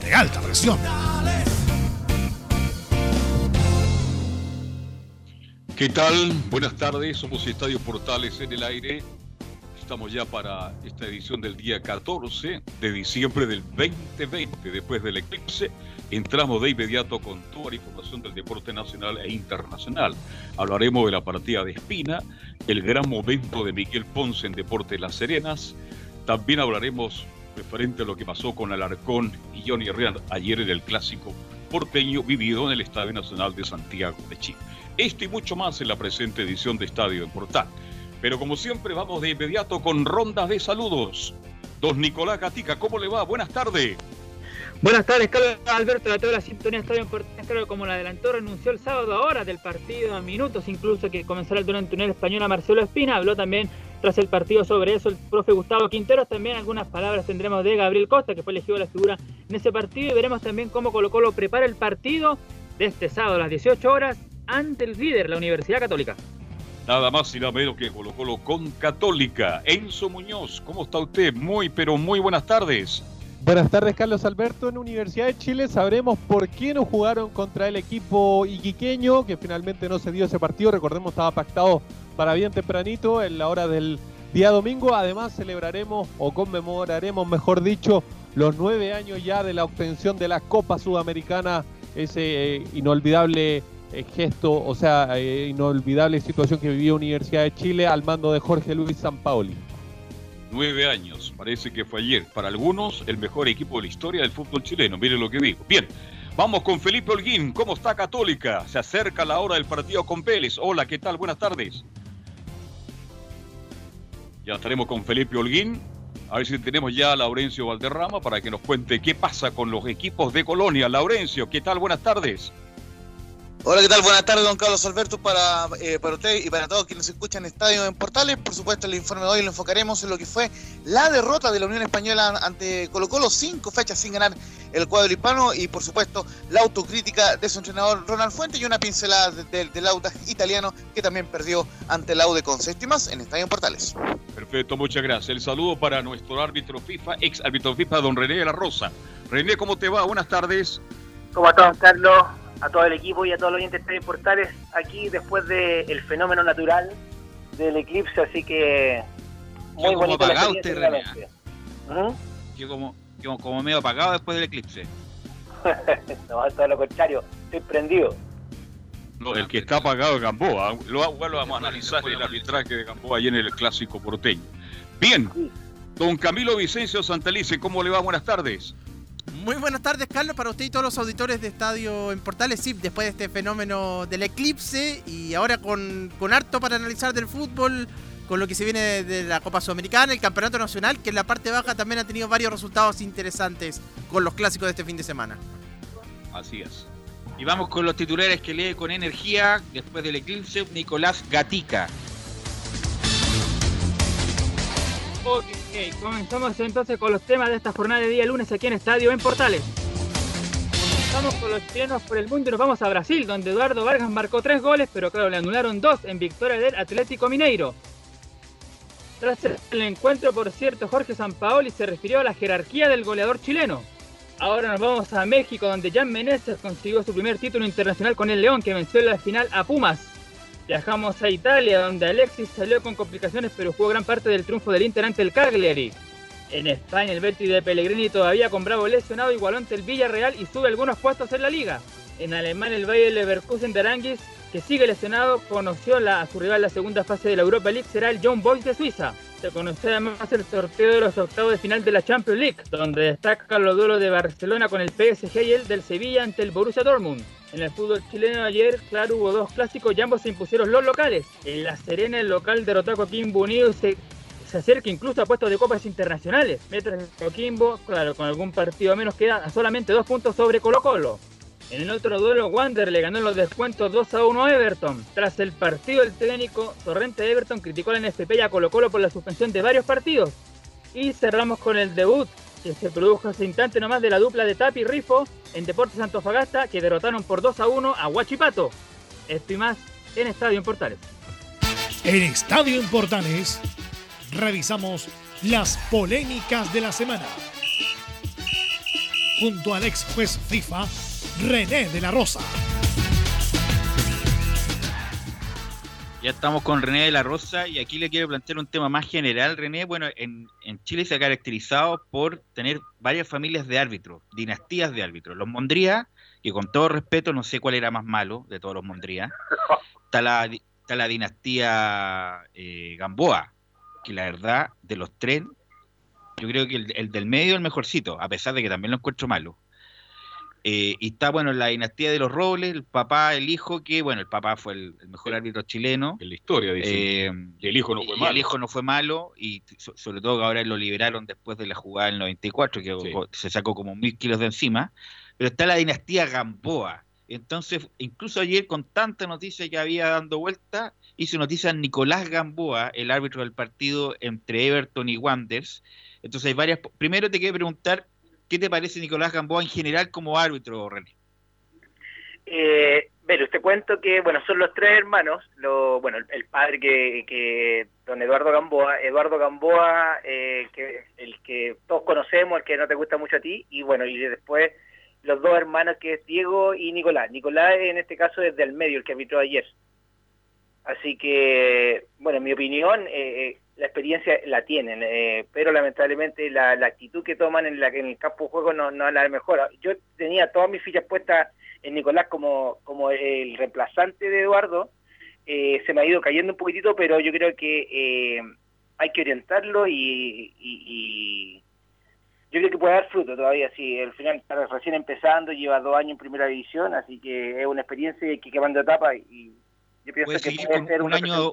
de alta presión. ¿Qué tal? Buenas tardes, somos Estadio Portales en el aire. Estamos ya para esta edición del día 14 de diciembre del 2020, después del eclipse. Entramos de inmediato con toda la información del deporte nacional e internacional. Hablaremos de la partida de Espina, el gran momento de Miguel Ponce en Deporte Las Serenas. También hablaremos referente a lo que pasó con Alarcón y Johnny Herrera ayer en el clásico porteño vivido en el Estadio Nacional de Santiago de Chile. Esto y mucho más en la presente edición de Estadio en Portal. Pero como siempre vamos de inmediato con rondas de saludos. Don Nicolás Gatica, ¿cómo le va? Buenas tardes. Buenas tardes, Carlos Alberto, de toda la sintonía Estadio importante, claro, como la adelantó, renunció el sábado a horas del partido, a minutos incluso que comenzará el duelo en túnel español a Marcelo Espina, habló también tras el partido sobre eso el profe Gustavo Quinteros, también algunas palabras tendremos de Gabriel Costa, que fue elegido la figura en ese partido, y veremos también cómo Colo Colo prepara el partido de este sábado a las 18 horas ante el líder, la Universidad Católica. Nada más y nada menos que Colo Colo con Católica. Enzo Muñoz, ¿cómo está usted? Muy, pero muy buenas tardes. Buenas tardes, Carlos Alberto. En Universidad de Chile sabremos por qué no jugaron contra el equipo iquiqueño, que finalmente no se dio ese partido. Recordemos, estaba pactado para bien tempranito en la hora del día domingo. Además, celebraremos o conmemoraremos, mejor dicho, los nueve años ya de la obtención de la Copa Sudamericana, ese eh, inolvidable eh, gesto, o sea, eh, inolvidable situación que vivió Universidad de Chile al mando de Jorge Luis Sampaoli. Nueve años, parece que fue ayer. Para algunos, el mejor equipo de la historia del fútbol chileno. Mire lo que digo. Bien, vamos con Felipe Holguín. ¿Cómo está Católica? Se acerca la hora del partido con Vélez. Hola, ¿qué tal? Buenas tardes. Ya estaremos con Felipe Holguín. A ver si tenemos ya a Laurencio Valderrama para que nos cuente qué pasa con los equipos de Colonia. Laurencio, ¿qué tal? Buenas tardes. Hola, ¿qué tal? Buenas tardes, don Carlos Alberto, para, eh, para usted y para todos quienes escuchan Estadio en Portales. Por supuesto, el informe de hoy lo enfocaremos en lo que fue la derrota de la Unión Española ante Colo Colo, cinco fechas sin ganar el cuadro hispano y, por supuesto, la autocrítica de su entrenador Ronald Fuente y una pincelada del de, italiano que también perdió ante el Aude con séptimas en Estadio en Portales. Perfecto, muchas gracias. El saludo para nuestro árbitro FIFA, ex árbitro FIFA, don René de la Rosa. René, ¿cómo te va? Buenas tardes. ¿Cómo está, don Carlos? A todo el equipo y a todos los oyentes de Portales aquí después del fenómeno natural del eclipse, así que muy bonito apagado usted, René. ¿Mm? Yo como, como medio apagado después del eclipse. no, todo lo contrario, estoy prendido. No, el que está apagado es Gamboa. Lo, lo vamos a analizar el arbitraje de Gamboa ahí en el clásico porteño. Bien, don Camilo Vicencio Santalice, ¿cómo le va? Buenas tardes. Muy buenas tardes, Carlos, para usted y todos los auditores de Estadio en Portales. Sí, después de este fenómeno del eclipse y ahora con, con harto para analizar del fútbol, con lo que se viene de la Copa Sudamericana, el Campeonato Nacional, que en la parte baja también ha tenido varios resultados interesantes con los clásicos de este fin de semana. Así es. Y vamos con los titulares que lee con energía después del eclipse Nicolás Gatica. Ok, comenzamos entonces con los temas de esta jornada de día lunes aquí en Estadio en Portales. Comenzamos con los chilenos por el mundo y nos vamos a Brasil, donde Eduardo Vargas marcó tres goles, pero claro, le anularon dos en victoria del Atlético Mineiro. Tras el encuentro, por cierto, Jorge Sampaoli se refirió a la jerarquía del goleador chileno. Ahora nos vamos a México, donde Jan Meneses consiguió su primer título internacional con el León, que venció en la final a Pumas. Viajamos a Italia, donde Alexis salió con complicaciones, pero jugó gran parte del triunfo del Inter ante el Cagliari. En España, el Betis de Pellegrini todavía con Bravo lesionado igualó ante el Villarreal y sube algunos puestos en la liga. En Alemania, el Bayer Leverkusen de Aranguis, que sigue lesionado, conoció a su rival la segunda fase de la Europa League, será el John Boys de Suiza. Se conoció además el sorteo de los octavos de final de la Champions League, donde destacan los duelos de Barcelona con el PSG y el del Sevilla ante el Borussia Dortmund. En el fútbol chileno ayer, claro, hubo dos clásicos y ambos se impusieron los locales. En La Serena, el local derrotó a Coquimbo Unido y se, acerca incluso a puestos de copas internacionales. Mientras Coquimbo, claro, con algún partido menos queda a solamente dos puntos sobre Colo Colo. En el otro duelo, Wander le ganó en los descuentos 2 a 1 a Everton. Tras el partido, el técnico Torrente Everton criticó a la NFP y a Colo Colo por la suspensión de varios partidos. Y cerramos con el debut que se produjo hace instante nomás de la dupla de Tapi Rifo en Deportes Antofagasta que derrotaron por 2 a 1 a Huachipato. Esto y más en Estadio en Portales. En Estadio en Portales revisamos las polémicas de la semana. Junto al ex juez FIFA, René de la Rosa. Ya estamos con René de la Rosa y aquí le quiero plantear un tema más general, René. Bueno, en, Chile se ha caracterizado por tener varias familias de árbitros, dinastías de árbitros. Los Mondría, que con todo respeto no sé cuál era más malo de todos los Mondría. Está la, está la dinastía eh, Gamboa, que la verdad, de los tres, yo creo que el, el del medio es el mejorcito, a pesar de que también lo encuentro malo. Eh, y está, bueno, la dinastía de los Robles, el papá, el hijo, que, bueno, el papá fue el, mejor árbitro chileno. En la historia, dice. Eh, y el hijo no fue y malo. el hijo no fue malo, y so- sobre todo que ahora lo liberaron después de la jugada del 94, que Sí. se sacó como mil kilos de encima. Pero está la dinastía Gamboa. Entonces, incluso ayer, con tanta noticia que había dando vuelta, hizo noticias Nicolás Gamboa, el árbitro del partido entre Everton y Wanderers. Entonces, hay varias. Primero te quiero preguntar, ¿qué te parece Nicolás Gamboa en general como árbitro, René? Eh, Velo, te cuento que, bueno, son los tres hermanos, lo, bueno, el, el padre que, que, don Eduardo Gamboa, Eduardo Gamboa, eh, que el que todos conocemos, el que no te gusta mucho a ti, y bueno, y después los dos hermanos que es Diego y Nicolás. Nicolás en este caso es del medio, el que arbitró ayer. Así que, bueno, en mi opinión, eh, eh, la experiencia la tienen, eh, pero lamentablemente la, la actitud que toman en, la, en el campo de juego no, no es la mejor. Yo tenía todas mis fichas puestas en Nicolás como, como el reemplazante de Eduardo, eh, se me ha ido cayendo un poquitito, pero yo creo que eh, hay que orientarlo y, y- y yo creo que puede dar fruto todavía. Sí, al final está recién empezando, lleva dos años en primera división, así que es una experiencia y hay que quemando etapa y yo pienso que puede ser un una año.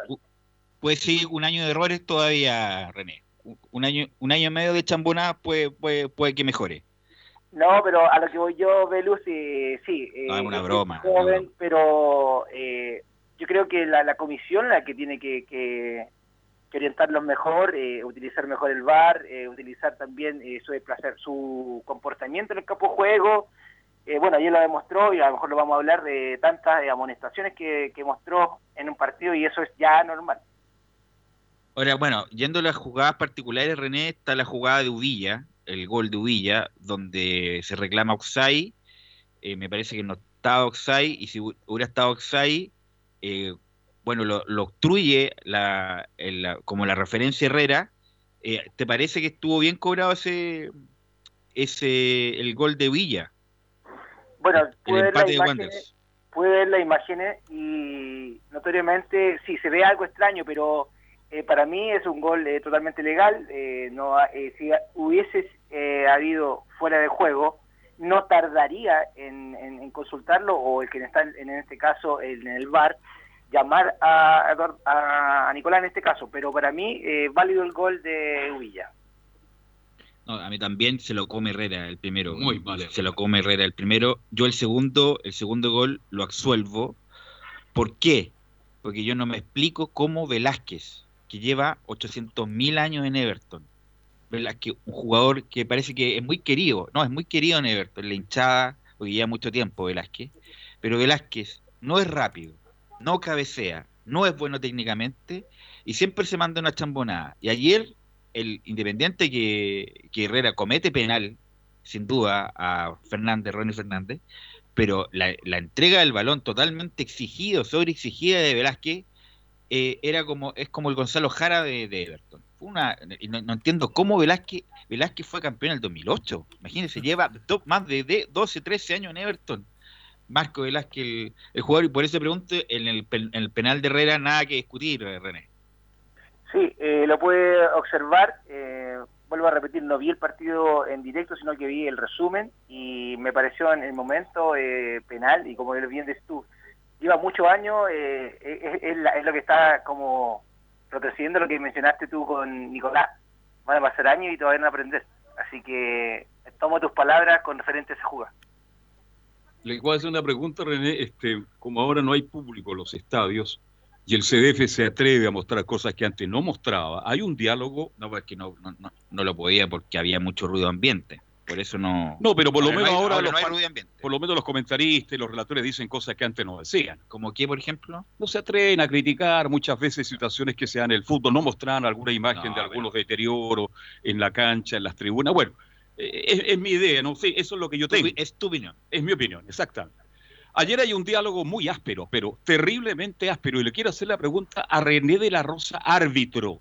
Puede seguir un año de errores todavía, René. Un año, un año y medio de chambonada puede, puede, puede que mejore. No, pero a lo que voy yo, Velus, eh, sí. eh, No, es una es broma, joven, pero eh, yo creo que la, la comisión la que tiene que, que, que orientarlos mejor, eh, utilizar mejor el VAR, eh, utilizar también eh, su desplacer, su comportamiento en el campo de juego. Eh, bueno, ayer lo demostró y a lo mejor lo vamos a hablar de tantas amonestaciones que, que mostró en un partido y eso es ya normal. Ahora, bueno, yendo a las jugadas particulares, René, está la jugada de Udilla, el gol de Udilla, donde se reclama Oxai. me parece que no estaba Oxai, y si hu- hubiera estado Oxai, eh, bueno, lo, lo obstruye la, el- la- como la referencia Herrera. Eh, ¿Te parece que estuvo bien cobrado ese, ese el gol de Udilla? Bueno, El pude ver las empate de imágenes, pude ver las imágenes y notoriamente sí se ve algo extraño, pero eh, para mí es un gol eh, totalmente legal. eh, no, eh, si hubiese eh, habido fuera de juego, no tardaría en, en- en consultarlo o el que está en, en este caso en el VAR llamar a, a, a Nicolás en este caso, pero para mí eh, válido el gol de Huilla. No, a mí también se lo come Herrera el primero. Muy Se lo come Herrera el primero. Yo el segundo, el segundo gol lo absuelvo. ¿Por qué? Porque yo no me explico cómo Velázquez, que lleva 800.000 años en Everton, Velázquez, un jugador que parece que es muy querido, no, es muy querido en Everton, la hinchada, porque lleva mucho tiempo Velázquez, pero Velázquez no es rápido, no cabecea, no es bueno técnicamente y siempre se manda una chambonada. Y ayer el Independiente que, que Herrera comete penal, sin duda, a Fernández, Ronnie Fernández, pero la, la entrega del balón totalmente exigido, sobre exigida de Velázquez, eh, era como, es como el Gonzalo Jara de, de Everton. Fue una, no, no entiendo cómo Velázquez, Velázquez fue campeón en el 2008. Imagínense, lleva do- más de, de 12, 13 años en Everton. Marco Velázquez, el, el jugador, y por eso pregunto, en el, pen- en el penal de Herrera nada que discutir, René. Sí, eh, lo puede observar. eh, vuelvo a repetir, no vi el partido en directo, sino que vi el resumen y me pareció en el momento eh, penal y como bien dices tú, lleva muchos años, eh, la- es lo que está como retrocediendo lo que mencionaste tú con Nicolás. Van a pasar años y todavía no aprender. Así que tomo tus palabras con referente a esa jugada. Le voy a hacer una pregunta, René. Este, como ahora no hay público en los estadios y el CDF se atreve a mostrar cosas que antes no mostraba, hay un diálogo. No, porque no, no, no, no lo podía porque había mucho ruido ambiente. Por eso no. No, pero por lo menos ahora, los por lo menos los comentaristas y los relatores dicen cosas que antes no decían. ¿Como qué, por ejemplo? No se atreven a criticar muchas veces situaciones que se dan en el fútbol, no mostraban alguna imagen No, de algunos deterioros en la cancha, en las tribunas. Bueno, eh, es, es mi idea, no sé, eso es lo que yo tengo. Es tu opinión. Es mi opinión, exactamente. Ayer hay un diálogo muy áspero, pero terriblemente áspero, y le quiero hacer la pregunta a René de la Rosa, árbitro.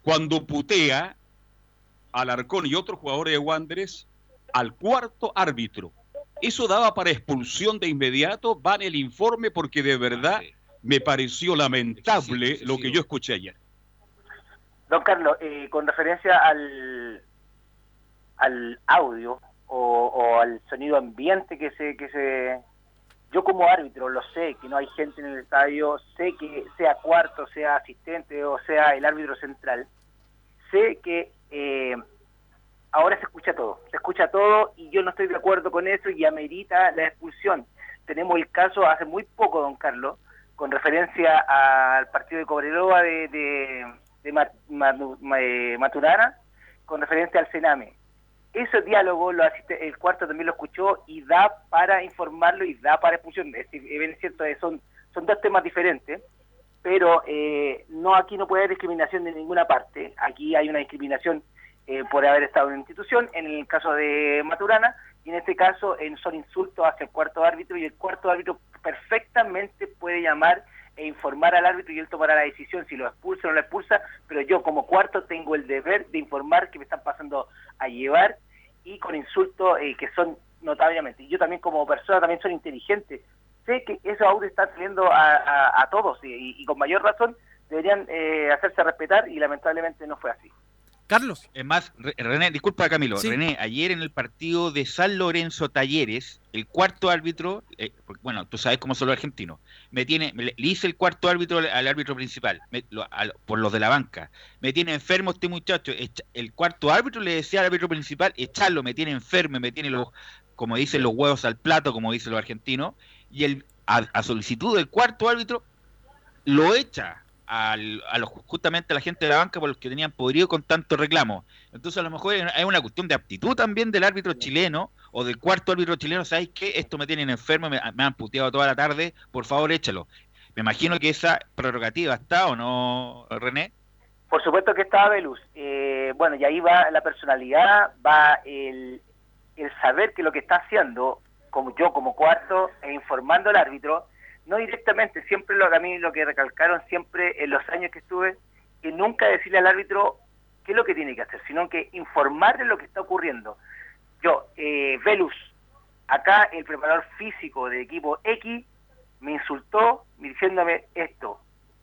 Cuando putea al Arcón y otros jugadores de Wanderers al cuarto árbitro. Eso daba para expulsión de inmediato, va en el informe porque de verdad me pareció lamentable lo que yo escuché ayer. Don Carlos, eh, con referencia al, al audio, o, al sonido ambiente que se, que se... Yo como árbitro lo sé, que no hay gente en el estadio, sé que sea cuarto, sea asistente o sea el árbitro central, sé que eh, ahora se escucha todo, se escucha todo y yo no estoy de acuerdo con eso y amerita la expulsión. Tenemos el caso hace muy poco, don Carlos, con referencia al partido de Cobreloa de, de, de Maturana, con referencia al Sename. Ese diálogo lo asiste, el cuarto también lo escuchó y da para informarlo y da para expulsión. Es, es cierto, son, son dos temas diferentes, pero eh, no aquí no puede haber discriminación de ninguna parte. Aquí hay una discriminación eh, por haber estado en una institución, en el caso de Maturana, y en este caso son insultos hacia el cuarto árbitro y el cuarto árbitro perfectamente puede llamar e informar al árbitro y él tomará la decisión si lo expulsa o no lo expulsa, pero yo como cuarto tengo el deber de informar que me están pasando a llevar y con insultos eh, que son notablemente. Yo también como persona también soy inteligente. Sé que esos audios están saliendo a, todos y, con mayor razón deberían eh, hacerse respetar y lamentablemente no fue así. Carlos. Es más, René, disculpa Camilo, René, ayer en el partido de San Lorenzo Talleres, el cuarto árbitro, eh, bueno, tú sabes cómo son los argentinos, me tiene, le, hice el cuarto árbitro al árbitro principal, por los de la banca, me tiene enfermo este muchacho, el cuarto árbitro le decía al árbitro principal, echarlo, me tiene enfermo, me tiene los, como dicen los huevos al plato, como dicen los argentinos, y el, a solicitud del cuarto árbitro, lo echa al, a los, justamente a la gente de la banca por los que tenían podrido con tanto reclamo. Entonces a lo mejor hay una cuestión de aptitud también del árbitro chileno o del cuarto árbitro chileno, ¿sabéis qué? Esto me tienen enfermo, me, han puteado toda la tarde, por favor échalo. Me imagino que esa prerrogativa está o no, René. Por supuesto que está, Velus. Eh, bueno, y ahí va la personalidad, va el, el saber que lo que está haciendo, como yo como cuarto, e informando al árbitro, no directamente, siempre lo, a mí lo que recalcaron siempre en los años que estuve, que nunca decirle al árbitro qué es lo que tiene que hacer, sino que informarle lo que está ocurriendo. Yo, eh, Velus, acá el preparador físico del equipo X me insultó diciéndome esto,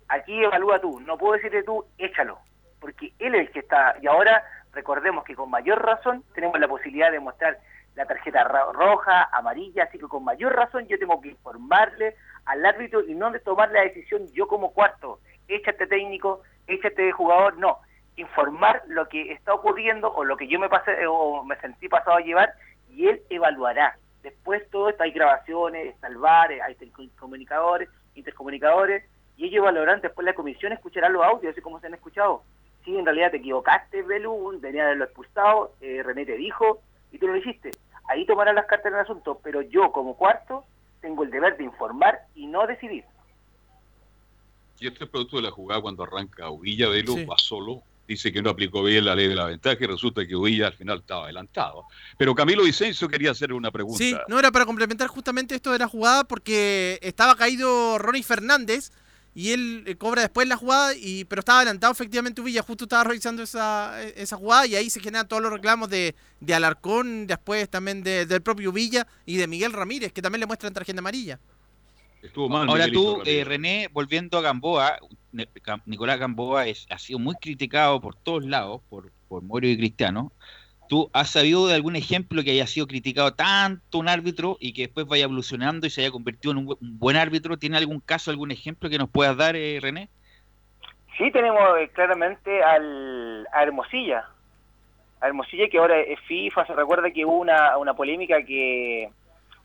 aquí evalúa tú, no puedo decirle tú, échalo, porque él es el que está, y ahora recordemos que con mayor razón tenemos la posibilidad de mostrar la tarjeta roja, amarilla, así que con mayor razón yo tengo que informarle al árbitro y no de tomar la decisión yo como cuarto, échate técnico, échate jugador, no, informar lo que está ocurriendo o lo que yo me pasé o me sentí pasado a llevar y él evaluará. Después todo esto hay grabaciones, está el VAR, hay intercomunicadores, intercomunicadores y ellos evaluarán, después la comisión escuchará los audios, así como se han escuchado. Si en realidad te equivocaste, Belu, tenía de haberlo expulsado, eh, René te dijo y tú lo hiciste. Ahí tomarán las cartas en el asunto, pero yo como cuarto tengo el deber de informar y no decidir. Y este producto de la jugada cuando arranca Uvilla, Velo va solo, dice que no aplicó bien la ley de la ventaja y resulta que Uvilla al final estaba adelantado. Pero Camilo Vicencio quería hacer una pregunta. Sí, no era para complementar justamente esto de la jugada porque estaba caído Ronnie Fernández y él eh, cobra después la jugada, y pero estaba adelantado efectivamente Uvilla, justo estaba revisando esa, esa jugada y ahí se generan todos los reclamos de, de Alarcón, después también del propio Villa y de Miguel Ramírez, que también le muestran tarjeta amarilla. Estuvo mal, Ahora tú, eh, René, volviendo a Gamboa, Nicolás Gamboa es, ha sido muy criticado por todos lados, por, por Morio y Cristiano, ¿Tú has sabido de algún ejemplo que haya sido criticado tanto un árbitro y que después vaya evolucionando y se haya convertido en un, buen árbitro? ¿Tiene algún caso, algún ejemplo que nos puedas dar, eh, René? Sí, tenemos eh, claramente al, a Hermosilla. A Hermosilla que ahora es FIFA, se recuerda que hubo una, una polémica que,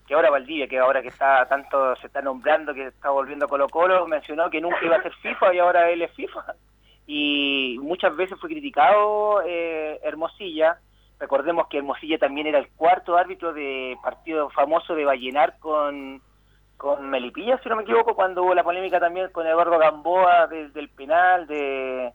que ahora Valdivia, que ahora que está tanto se está nombrando, que está volviendo Colo Colo, mencionó que nunca iba a ser FIFA y ahora él es FIFA. Y muchas veces fue criticado eh, Hermosilla Recordemos que Hermosilla también era el cuarto árbitro de partido famoso de Vallenar con, con Melipilla, si no me equivoco, cuando hubo la polémica también con Eduardo Gamboa del penal, de,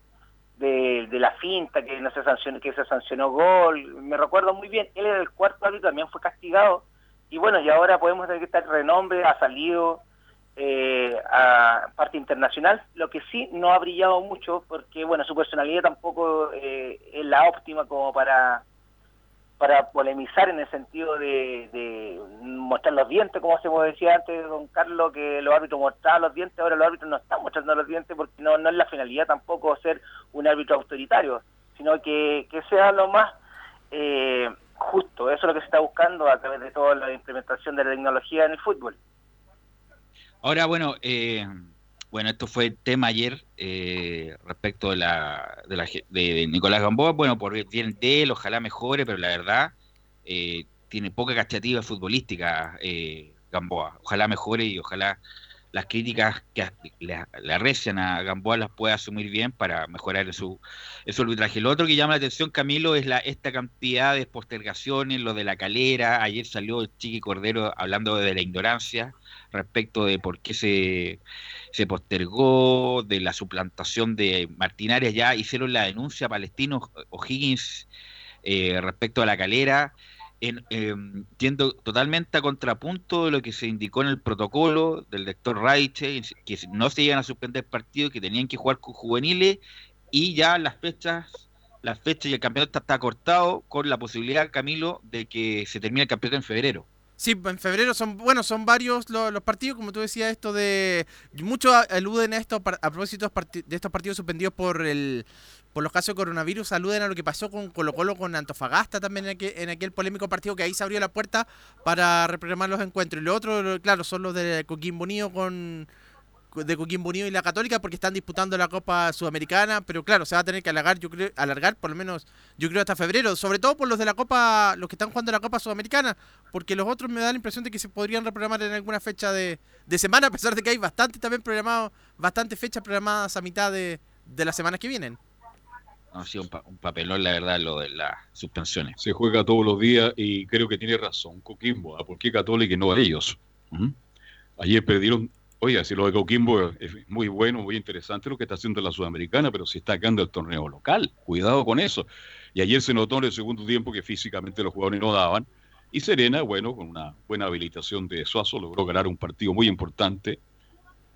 de, la finta que no se sancionó, que se sancionó gol. Me recuerdo muy bien, él era el cuarto árbitro, también fue castigado. Y bueno, y ahora podemos decir que está renombre, ha salido eh, a parte internacional, lo que sí no ha brillado mucho, porque bueno, su personalidad tampoco eh, es la óptima como para para polemizar en el sentido de, mostrar los dientes, como se decía antes, don Carlos, que los árbitros mostraban los dientes, ahora los árbitros no están mostrando los dientes porque no, no es la finalidad tampoco ser un árbitro autoritario, sino que, que sea lo más eh, justo, eso es lo que se está buscando a través de toda la implementación de la tecnología en el fútbol. Ahora, bueno, eh, bueno, esto fue el tema ayer eh, respecto de la, de, la, de Nicolás Gamboa. Bueno, por bien de él, ojalá mejore, pero la verdad eh, tiene poca cachativa futbolística eh, Gamboa. Ojalá mejore y ojalá las críticas que le, arrecian a Gamboa las pueda asumir bien para mejorar su, su arbitraje. Lo otro que llama la atención, Camilo, es la esta cantidad de postergaciones, lo de la calera. Ayer salió el Chiqui Cordero hablando de la ignorancia respecto de por qué se, se postergó, de la suplantación de Martinares. Ya hicieron la denuncia palestino O'Higgins eh, respecto a la calera en, eh, totalmente a contrapunto de lo que se indicó en el protocolo del doctor Raiche, que no se iban a suspender partidos, que tenían que jugar con juveniles y ya las fechas las fechas y el campeonato está, cortado con la posibilidad, Camilo, de que se termine el campeonato en febrero. Sí, en febrero son, bueno, son varios los, los, partidos, como tú decías, esto de... Muchos aluden a esto a propósito de estos partidos suspendidos por el por los casos de coronavirus, saluden a lo que pasó con Colo Colo, con Antofagasta también en aquel, en aquel polémico partido que ahí se abrió la puerta para reprogramar los encuentros. Y lo otro, claro, son los de Coquimbo Unido con de Coquimbo Unido y la Católica porque están disputando la Copa Sudamericana, pero claro, se va a tener que alargar, yo creo, alargar por lo menos, yo creo hasta febrero, sobre todo por los de la Copa, los que están jugando la Copa Sudamericana, porque los otros me da la impresión de que se podrían reprogramar en alguna fecha de, de semana, a pesar de que hay bastante también programado, bastantes fechas programadas a mitad de, de las semanas que vienen ha sido un, papelón, la verdad, lo de las suspensiones. Se juega todos los días y creo que tiene razón Coquimbo. ¿ah? ¿Por qué Católica y no a ellos? Ayer perdieron. Oye, si lo de Coquimbo es muy bueno, muy interesante lo que está haciendo la Sudamericana, pero se está ganando el torneo local. Cuidado con eso. Y ayer se notó en el segundo tiempo que físicamente los jugadores no daban. Y Serena, bueno, con una buena habilitación de Suazo, logró ganar un partido muy importante.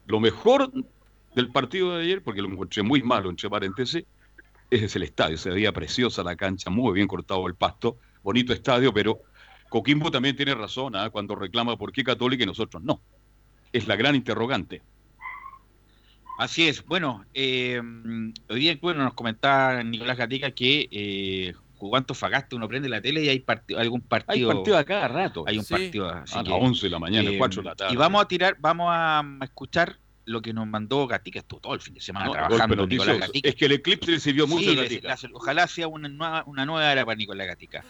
Lo mejor del partido de ayer, porque lo encontré muy malo, entre paréntesis, es el estadio, se veía preciosa la cancha, muy bien cortado el pasto, bonito estadio, pero Coquimbo también tiene razón ¿ah? cuando reclama por qué Católica y nosotros no. Es la gran interrogante. Así es. Bueno, eh, hoy día bueno, nos comentaba Nicolás Gatica que eh, jugó Antofagasta, uno prende la tele y hay partido, algún partido. Hay partido a cada rato. Hay un partido. a las 11 de la mañana, 4 eh, de la tarde. Y vamos a tirar, vamos a escuchar lo que nos mandó Gatica, estuvo todo el fin de semana trabajando Nicolás Gatica. Es que el eclipse le sirvió mucho a Gatica. ojalá sea una nueva, una nueva era para Nicolás Gatica.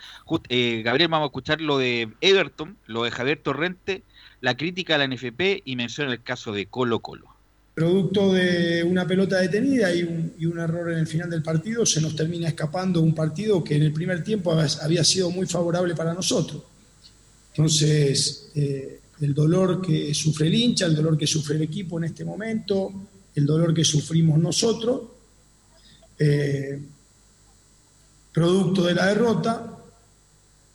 Eh, Gabriel, vamos a escuchar lo de Everton, lo de Javier Torrente, la crítica a la NFP y menciona el caso de Colo Colo. Producto de una pelota detenida y un, error en el final del partido, se nos termina escapando un partido que en el primer tiempo había sido muy favorable para nosotros. Entonces, eh, el dolor que sufre el hincha, el dolor que sufre el equipo en este momento, el dolor que sufrimos nosotros, eh, producto de la derrota,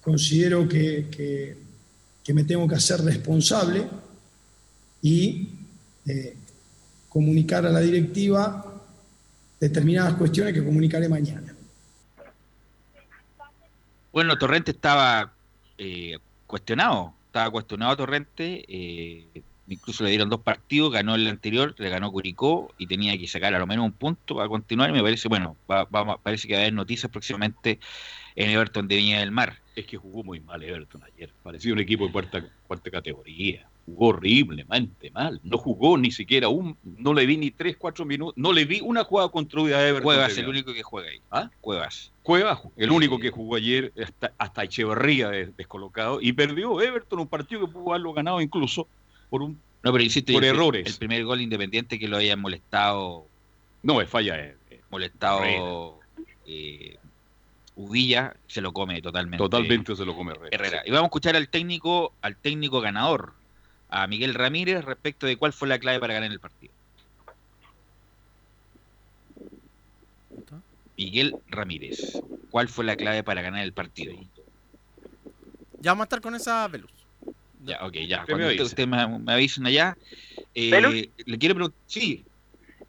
considero que, me tengo que hacer responsable y eh, comunicar a la directiva determinadas cuestiones que comunicaré mañana. Bueno, Torrente estaba eh, cuestionado estaba cuestionado Torrente, eh, incluso le dieron dos partidos, ganó el anterior, le ganó Curicó y tenía que sacar a lo menos un punto para continuar. Y me parece, bueno, va, parece que va a haber noticias próximamente en Everton de Viña del Mar. Es que jugó muy mal Everton ayer, parecía un equipo de cuarta, cuarta categoría jugó horriblemente mal. No jugó ni siquiera un, no le vi ni tres, cuatro minutos, no le vi una jugada construida a Everton. Cuevas, el único que juega ahí. ¿Ah? Cuevas. Cuevas, el único que jugó ayer, hasta, hasta Echeverría descolocado, y perdió Everton un partido que pudo haberlo ganado incluso por un no, pero por errores. El primer gol independiente que lo hayan molestado. No, es falla. Eh, molestado. Eh, Uvilla se lo come totalmente. Totalmente se lo come Herrera. Y vamos a escuchar al técnico, al técnico ganador, a Miguel Ramírez respecto de cuál fue la clave para ganar el partido. Miguel Ramírez, ¿cuál fue la clave para ganar el partido? Ya vamos a estar con esa Velus. Ya, ok, ya. Cuando me usted, me, avisen allá. Eh, le quiero preguntar. Sí.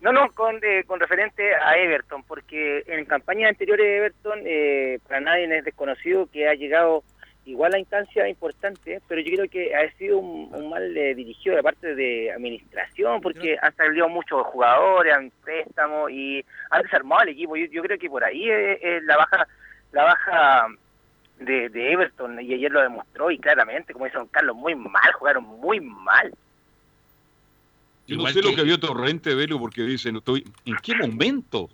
No, no, con, eh, con referente a Everton, porque en campañas anteriores de Everton, eh, para nadie es desconocido que ha llegado igual la instancia importante, pero yo creo que ha sido un, mal eh, dirigido de parte de administración, porque han salido muchos jugadores, han préstamos y han desarmado el equipo. Yo, creo que por ahí es, la baja la baja de, de Everton y ayer lo demostró y claramente, como dice don Carlos, muy mal, jugaron muy mal. Yo no sé lo que vio Torrente Velo porque dicen, ¿en qué momento?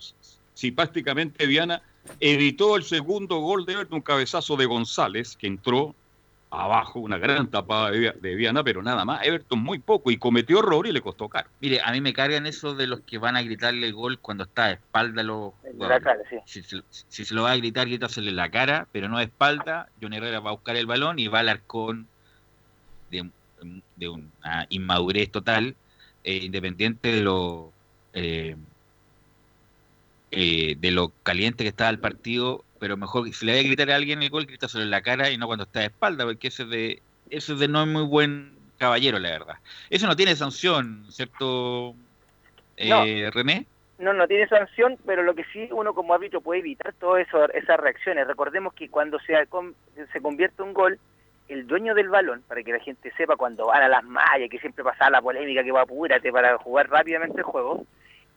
Si prácticamente Diana evitó el segundo gol de Everton, un cabezazo de González, que entró abajo, una gran tapada de, Viana, pero nada más. Everton muy poco y cometió error y le costó caro. Mire, a mí me cargan eso de los que van a gritarle el gol cuando está de espalda. Los, si, se lo va a gritar, grítasele la cara, pero no de espalda. John Herrera va a buscar el balón y va al arcón de, una inmadurez total, eh, independiente de lo. Eh, eh, de lo caliente que está el partido, pero mejor si le voy a gritar a alguien el gol, solo en la cara y no cuando está de espalda, porque ese de, eso de no es muy buen caballero, la verdad. Eso no tiene sanción, ¿cierto, eh, René? No, no tiene sanción, pero lo que sí uno como árbitro puede evitar todas esas reacciones. Recordemos que cuando se, se convierte un gol, el dueño del balón, para que la gente sepa cuando van a las mallas, que siempre pasa la polémica que va apúrate para jugar rápidamente el juego,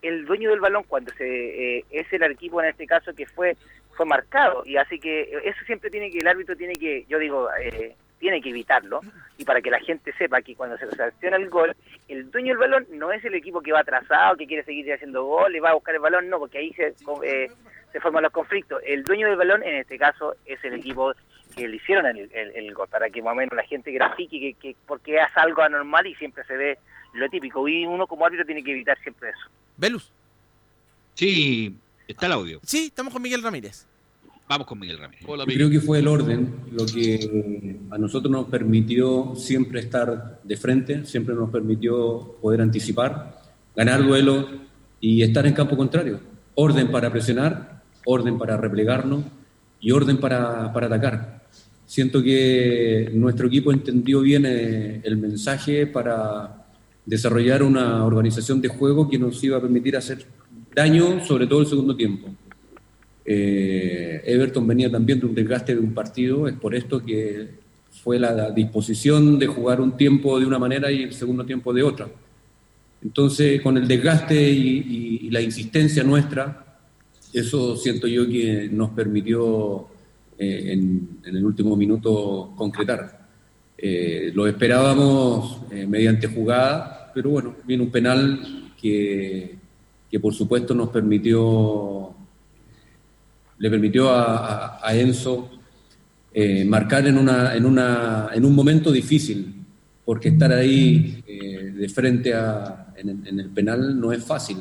el dueño del balón cuando se eh, es el equipo en este caso que fue fue marcado. Y así que eso siempre tiene que el árbitro tiene que yo digo eh, tiene que evitarlo. Y para que la gente sepa que cuando se sanciona el gol el dueño del balón no es el equipo que va atrasado que quiere seguir haciendo gol y va a buscar el balón no porque ahí se eh, se forman los conflictos el dueño del balón en este caso es el equipo que le hicieron el, gol para que más o menos la gente grafique que, que porque hace algo anormal y siempre se ve lo típico y uno como árbitro tiene que evitar siempre eso Velus. Sí, está el audio. Sí, estamos con Miguel Ramírez. Vamos con Miguel Ramírez. Creo que fue el orden lo que a nosotros nos permitió siempre estar de frente, siempre nos permitió poder anticipar, ganar duelo y estar en campo contrario. Orden para presionar, orden para replegarnos y orden para, para atacar. Siento que nuestro equipo entendió bien eh, el mensaje para desarrollar una organización de juego que nos iba a permitir hacer daño, sobre todo el segundo tiempo. Eh, Everton venía también de un desgaste de un partido, es por esto que fue la disposición de jugar un tiempo de una manera y el segundo tiempo de otra. Entonces, con el desgaste y, la insistencia nuestra, eso siento yo que nos permitió eh, en, el último minuto concretar. Eh, lo esperábamos eh, mediante jugada, pero bueno, viene un penal que, que por supuesto nos permitió, le permitió a, Enzo marcar en, una, en, una, en un momento difícil, porque estar ahí de frente a, en, el penal no es fácil.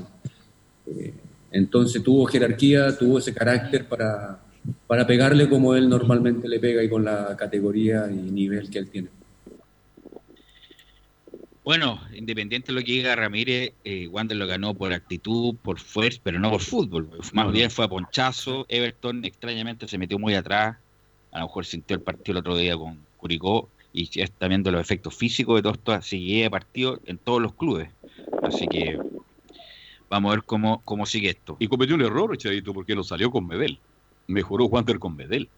Entonces tuvo jerarquía, tuvo ese carácter para, para pegarle como él normalmente le pega y con la categoría y nivel que él tiene. Bueno, independiente de lo que diga Ramírez, eh, Wander lo ganó por actitud, por fuerza, pero no por fútbol. Más bien fue a ponchazo. Everton extrañamente se metió muy atrás. A lo mejor sintió el partido el otro día con Curicó y está viendo los efectos físicos de todo esto. Partido en todos los clubes. Así que vamos a ver cómo, cómo sigue esto. Y cometió un error, Echadito, porque lo salió con Medel mejoró Wander con Medel.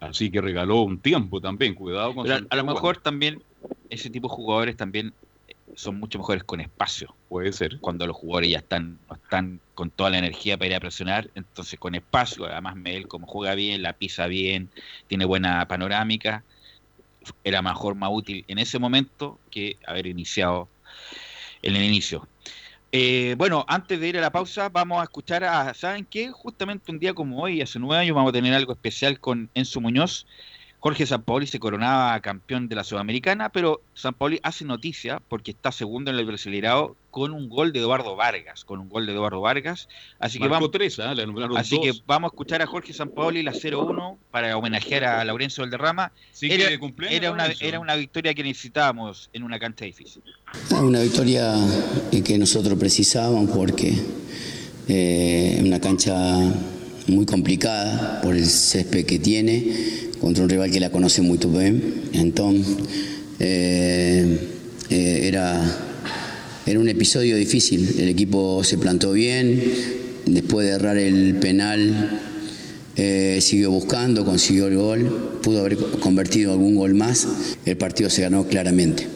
Así que regaló un tiempo también, cuidado con A, a lo mejor también ese tipo de jugadores también eh, son mucho mejores con espacio. Puede ser. Cuando los jugadores ya están, están con toda la energía para ir a presionar, entonces con espacio, además Medel como juega bien, la pisa bien, tiene buena panorámica, era mejor, más útil en ese momento que haber iniciado en el inicio. Eh, bueno, antes de ir a la pausa, vamos a escuchar a, ¿saben qué? Justamente un día como hoy, hace nueve años, vamos a tener algo especial con Enzo Muñoz. Jorge Sampaoli se coronaba campeón de la Sudamericana, pero Sampaoli hace noticia porque está segundo en el Brasileirao con un gol de Eduardo Vargas, con un gol de Eduardo Vargas. Así que vamos ¿ah? Así que vamos a escuchar a Jorge Sampaoli la 0-1 para homenajear a Laurencio Valderrama. era, era, una, era una victoria que necesitábamos en una cancha difícil. Una victoria que nosotros precisábamos porque eh, una cancha muy complicada por el césped que tiene contra un rival que la conoce muy bien. Entonces, eh, eh, era, era un episodio difícil. El equipo se plantó bien, después de errar el penal, eh, siguió buscando, consiguió el gol, pudo haber convertido algún gol más. El partido se ganó claramente.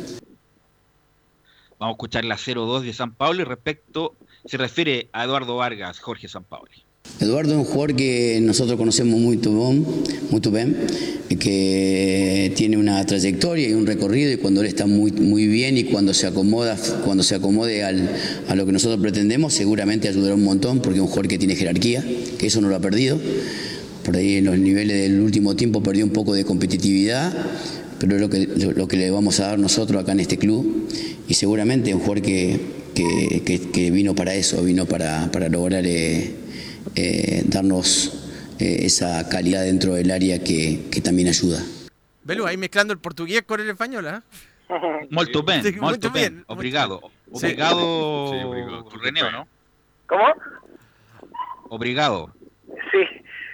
Vamos a escuchar la 0-2 de San Pablo y respecto, se refiere a Eduardo Vargas, Jorge San Pablo. Eduardo es un jugador que nosotros conocemos muy bien, muy bien, que tiene una trayectoria y un recorrido y cuando él está muy, muy bien y cuando se acomoda, cuando se acomode al, a lo que nosotros pretendemos, seguramente ayudará un montón porque es un jugador que tiene jerarquía, que eso no lo ha perdido. Por ahí en los niveles del último tiempo perdió un poco de competitividad, pero es lo que, lo que le vamos a dar nosotros acá en este club y seguramente es un jugador que, que, que, vino para eso, vino para, para lograr eh, eh, darnos eh, esa calidad dentro del área que, que también ayuda. Belu, ahí mezclando el portugués con el español, ¿ah? Molto bien, sí, molto bien. Obrigado. Obrigado, sí. René, ¿no? ¿Cómo? Obrigado. Sí,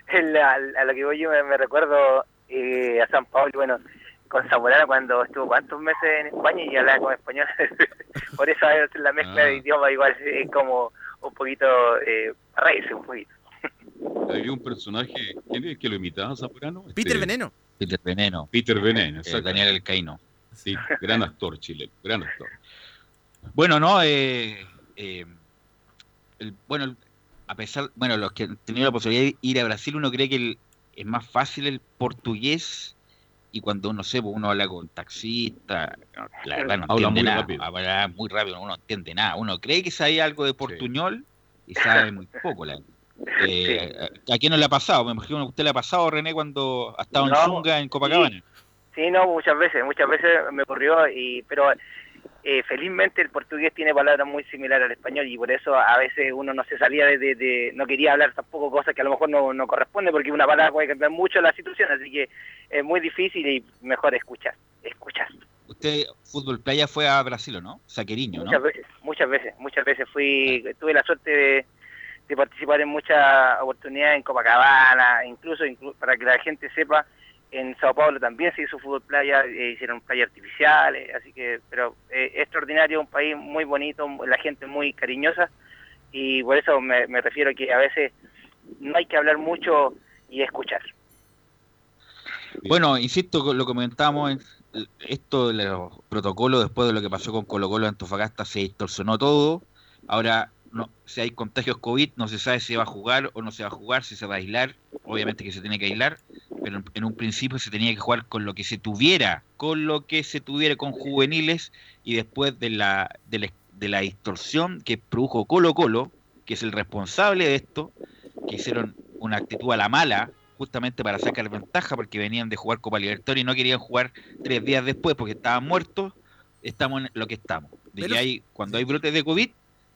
a, lo que voy yo me, recuerdo eh, a San Pablo, bueno, con Zamorano cuando estuvo cuántos meses en España y hablaba con español. Por eso la mezcla de Ah. idioma igual es como un poquito, eh, reírse un poquito. Había un personaje, ¿quién es el que lo imitaba Zamorano? Peter Este, Veneno. Peter Veneno. Peter Veneno, Eh. Daniel Alcaíno. Sí, gran actor chileno, gran actor. Bueno, no, eh, eh, el- bueno, el- a pesar, bueno, los que han tenido la posibilidad de ir a Brasil, uno cree que el- es más fácil el portugués y cuando uno sé, pues, uno habla con taxista, no, la verdad no Habla entiende muy nada, rápido. habla muy rápido, uno no entiende nada, uno cree que sabe algo de portuñol y sabe muy poco. La, eh, ¿a, a quién no le ha pasado? Me imagino que usted le ha pasado, René, cuando ha estado en No, Zunga, en Copacabana. Sí, no, muchas veces, muchas veces me ocurrió, y pero eh, felizmente el portugués tiene palabras muy similares al español y por eso a veces uno no se salía de, de- de- no quería hablar tampoco cosas que a lo mejor no, no corresponden porque una palabra puede cambiar mucho la situación, así que es muy difícil y mejor escuchar, escuchar. Usted, Fútbol Playa, fue a Brasil, ¿o no? Saqueriño, ¿no? Muchas veces, muchas veces, muchas veces fui, tuve la suerte de, de participar en muchas oportunidades en Copacabana, incluso, inclu- para que la gente sepa, en Sao Paulo también se hizo fútbol playa, eh, hicieron playas artificiales, así que, pero eh, extraordinario, un país muy bonito, la gente muy cariñosa, y por eso me, me refiero a que a veces no hay que hablar mucho y escuchar. Bueno, insisto lo en- esto los protocolos después de lo que pasó con Colo Colo Antofagasta se distorsionó todo. Ahora, no, si hay contagios COVID, no se sabe si va a jugar o no se va a jugar, si se va a aislar. Obviamente que se tiene que aislar, pero en, en un principio se tenía que jugar con lo que se tuviera, con lo que se tuviera con juveniles y después de la, de la, de la distorsión que produjo Colo Colo, que es el responsable de esto, que hicieron una actitud a la mala, justamente para sacar ventaja, porque venían de jugar Copa Libertadores y no querían jugar tres días después porque estaban muertos, estamos en lo que estamos. De Pero- que hay, cuando hay brotes de COVID,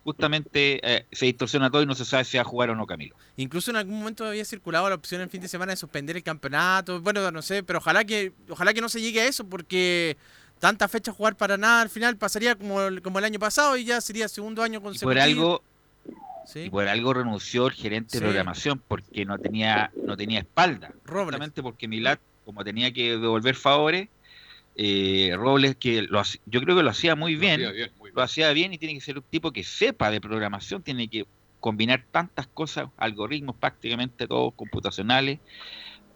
justamente eh, se distorsiona todo y no se sabe si va a jugar o no Camilo. Incluso en algún momento había circulado la opción el fin de semana de suspender el campeonato. Bueno, no sé, pero ojalá que ojalá que no se llegue a eso porque tanta fecha jugar para nada al final pasaría como, el- como el año pasado y ya sería segundo año Y consecutivo. por algo, Sí. y por algo renunció el gerente Sí. de programación porque no tenía, no tenía espalda. Robles. Justamente porque Milad, como tenía que devolver favores, eh, Robles, que lo yo creo que lo hacía muy bien, hacía bien, muy lo hacía bien y tiene que ser un tipo que sepa de programación, tiene que combinar tantas cosas, algoritmos prácticamente todos computacionales,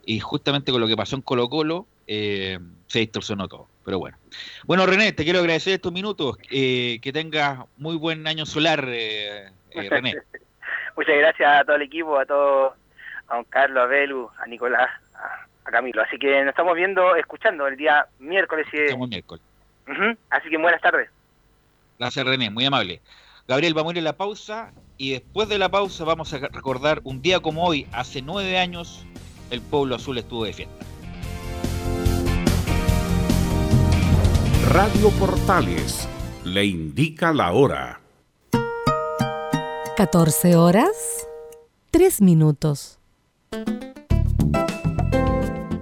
y justamente con lo que pasó en Colo Colo eh, se distorsionó todo. Pero bueno. Bueno, René, te quiero agradecer estos minutos. eh, que tengas muy buen año solar, eh, eh, René. Muchas gracias a todo el equipo, a todos, a don Carlos, a Belu, a Nicolás, a, a Camilo. Así que nos estamos viendo, escuchando el día miércoles. Y, Estamos miércoles. Así que buenas tardes. Gracias, René, muy amable. Gabriel, vamos a ir a la pausa y después de la pausa vamos a recordar un día como hoy, hace nueve años, el pueblo azul estuvo de fiesta. Radio Portales le indica la hora. 14 horas, 3 minutos.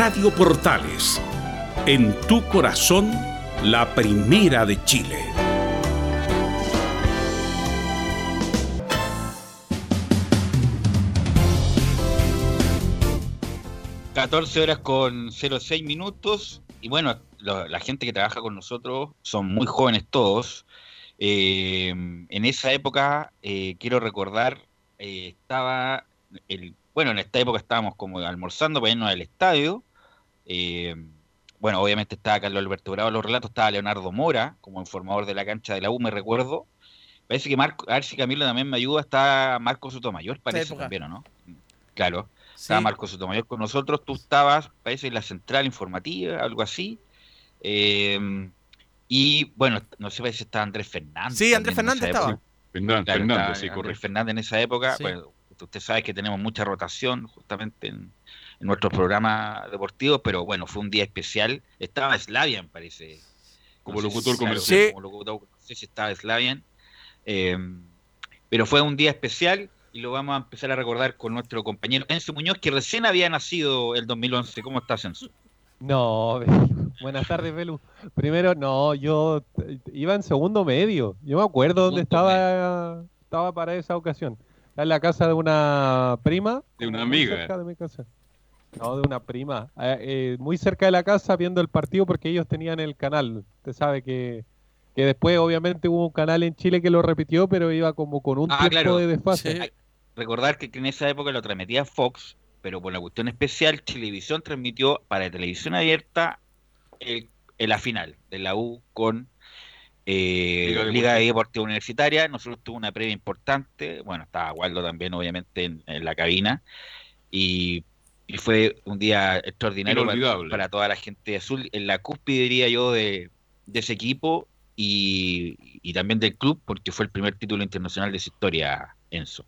Radio Portales, en tu corazón, la primera de Chile. ...14 horas con 06 minutos... ...y bueno, la gente que trabaja con nosotros... ...son muy jóvenes todos... Eh, en esa época, eh, quiero recordar... eh, estaba... Bueno, en esta época estábamos como almorzando para irnos al estadio... Eh, bueno, obviamente estaba Carlos Alberto Bravo en los relatos, estaba Leonardo Mora como informador de la cancha de la U, me recuerdo. Parece que Marco, a ver si Camilo también me ayuda, está Marco Sotomayor, parece época. también, ¿o no? Claro, Sí. estaba Marco Sotomayor con nosotros, tú estabas, parece, en la central informativa, algo así. Eh, y bueno, no sé, parece que estaba Andrés Fernández. Sí, Andrés Fernández estaba. época. Fernández, Claro, Fernández, estaba sí, Andrés correcto. Fernández en esa época, Sí. pues, usted sabe que tenemos mucha rotación justamente en, en nuestros programas deportivos, pero bueno, fue un día especial. Estaba Slavian, parece. Como No locutor si- claro, comercial. Sí. como locutor, no sé si estaba Slavian. Eh, pero fue un día especial y lo vamos a empezar a recordar con nuestro compañero Enzo Muñoz, que recién había nacido el 2011. ¿Cómo estás, Enzo? No, buenas tardes, Belu. Primero, no, yo iba en segundo medio. Yo me acuerdo dónde estaba, estaba para esa ocasión. Estaba en la casa de una prima. De una amiga. de mi casa. No, de una prima. Eh, eh, muy cerca de la casa viendo el partido porque ellos tenían el canal. Usted sabe que, que después obviamente hubo un canal en Chile que lo repitió, pero iba como con un Ah, tiempo claro. de desfase. Sí. Recordar que en esa época lo transmitía Fox, pero por la cuestión especial, Televisión transmitió para televisión abierta el, el- la final de la U con eh, Liga Liga, Deportiva. Deportiva Universitaria. Nosotros tuvimos una previa importante. Bueno, estaba Waldo también, obviamente, en, en la cabina. Y fue un día extraordinario para, para toda la gente azul. En la cúspide, diría yo, de, de ese equipo y, y también del club, porque fue el primer título internacional de su historia, Enzo.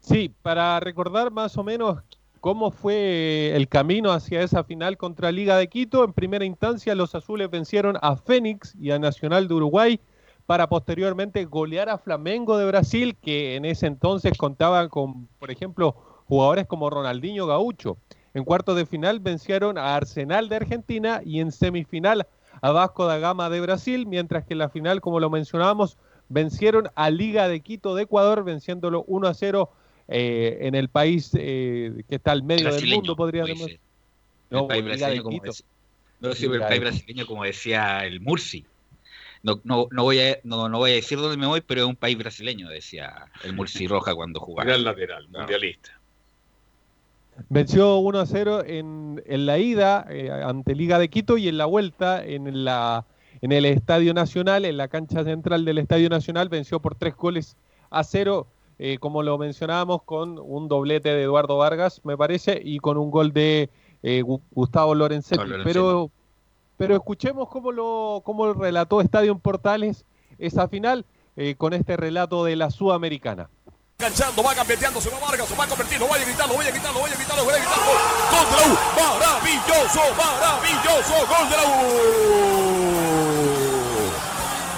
Sí, para recordar más o menos cómo fue el camino hacia esa final contra Liga de Quito, en primera instancia los azules vencieron a Fénix y a Nacional de Uruguay para posteriormente golear a Flamengo de Brasil, que en ese entonces contaba con, por ejemplo, jugadores como Ronaldinho Gaucho. En cuartos de final vencieron a Arsenal de Argentina y en semifinal a Vasco da Gama de Brasil, mientras que en la final, como lo mencionábamos, vencieron a Liga de Quito de Ecuador, venciéndolo 1 a 0 eh, en el país eh, que está al medio del mundo, podríamos dice. No, el país brasileño, como Quito. decía- no, sí, pero el país brasileño, como decía el Murci. No, no, no, voy a, no, no voy a decir dónde me voy, pero es un país brasileño, decía el Murci Roja cuando jugaba. Gran lateral, mundialista. Venció 1 a 0 en, en la ida eh, ante Liga de Quito y en la vuelta en, la, en el Estadio Nacional, en la cancha central del Estadio Nacional, venció por tres goles a cero, eh, como lo mencionábamos, con un doblete de Eduardo Vargas, me parece, y con un gol de eh, Gu- Gustavo Lorenzetti. No. Pero, pero escuchemos cómo lo, cómo relató Estadio en Portales esa final con este relato de la Sudamericana. Enganchando, va gambeteando, se va Vargas, se va a convertir, lo voy a gritar, lo voy a gritar, lo voy a gritar, lo voy a gritar. Gol, gol de la U, maravilloso, maravilloso, gol de la U.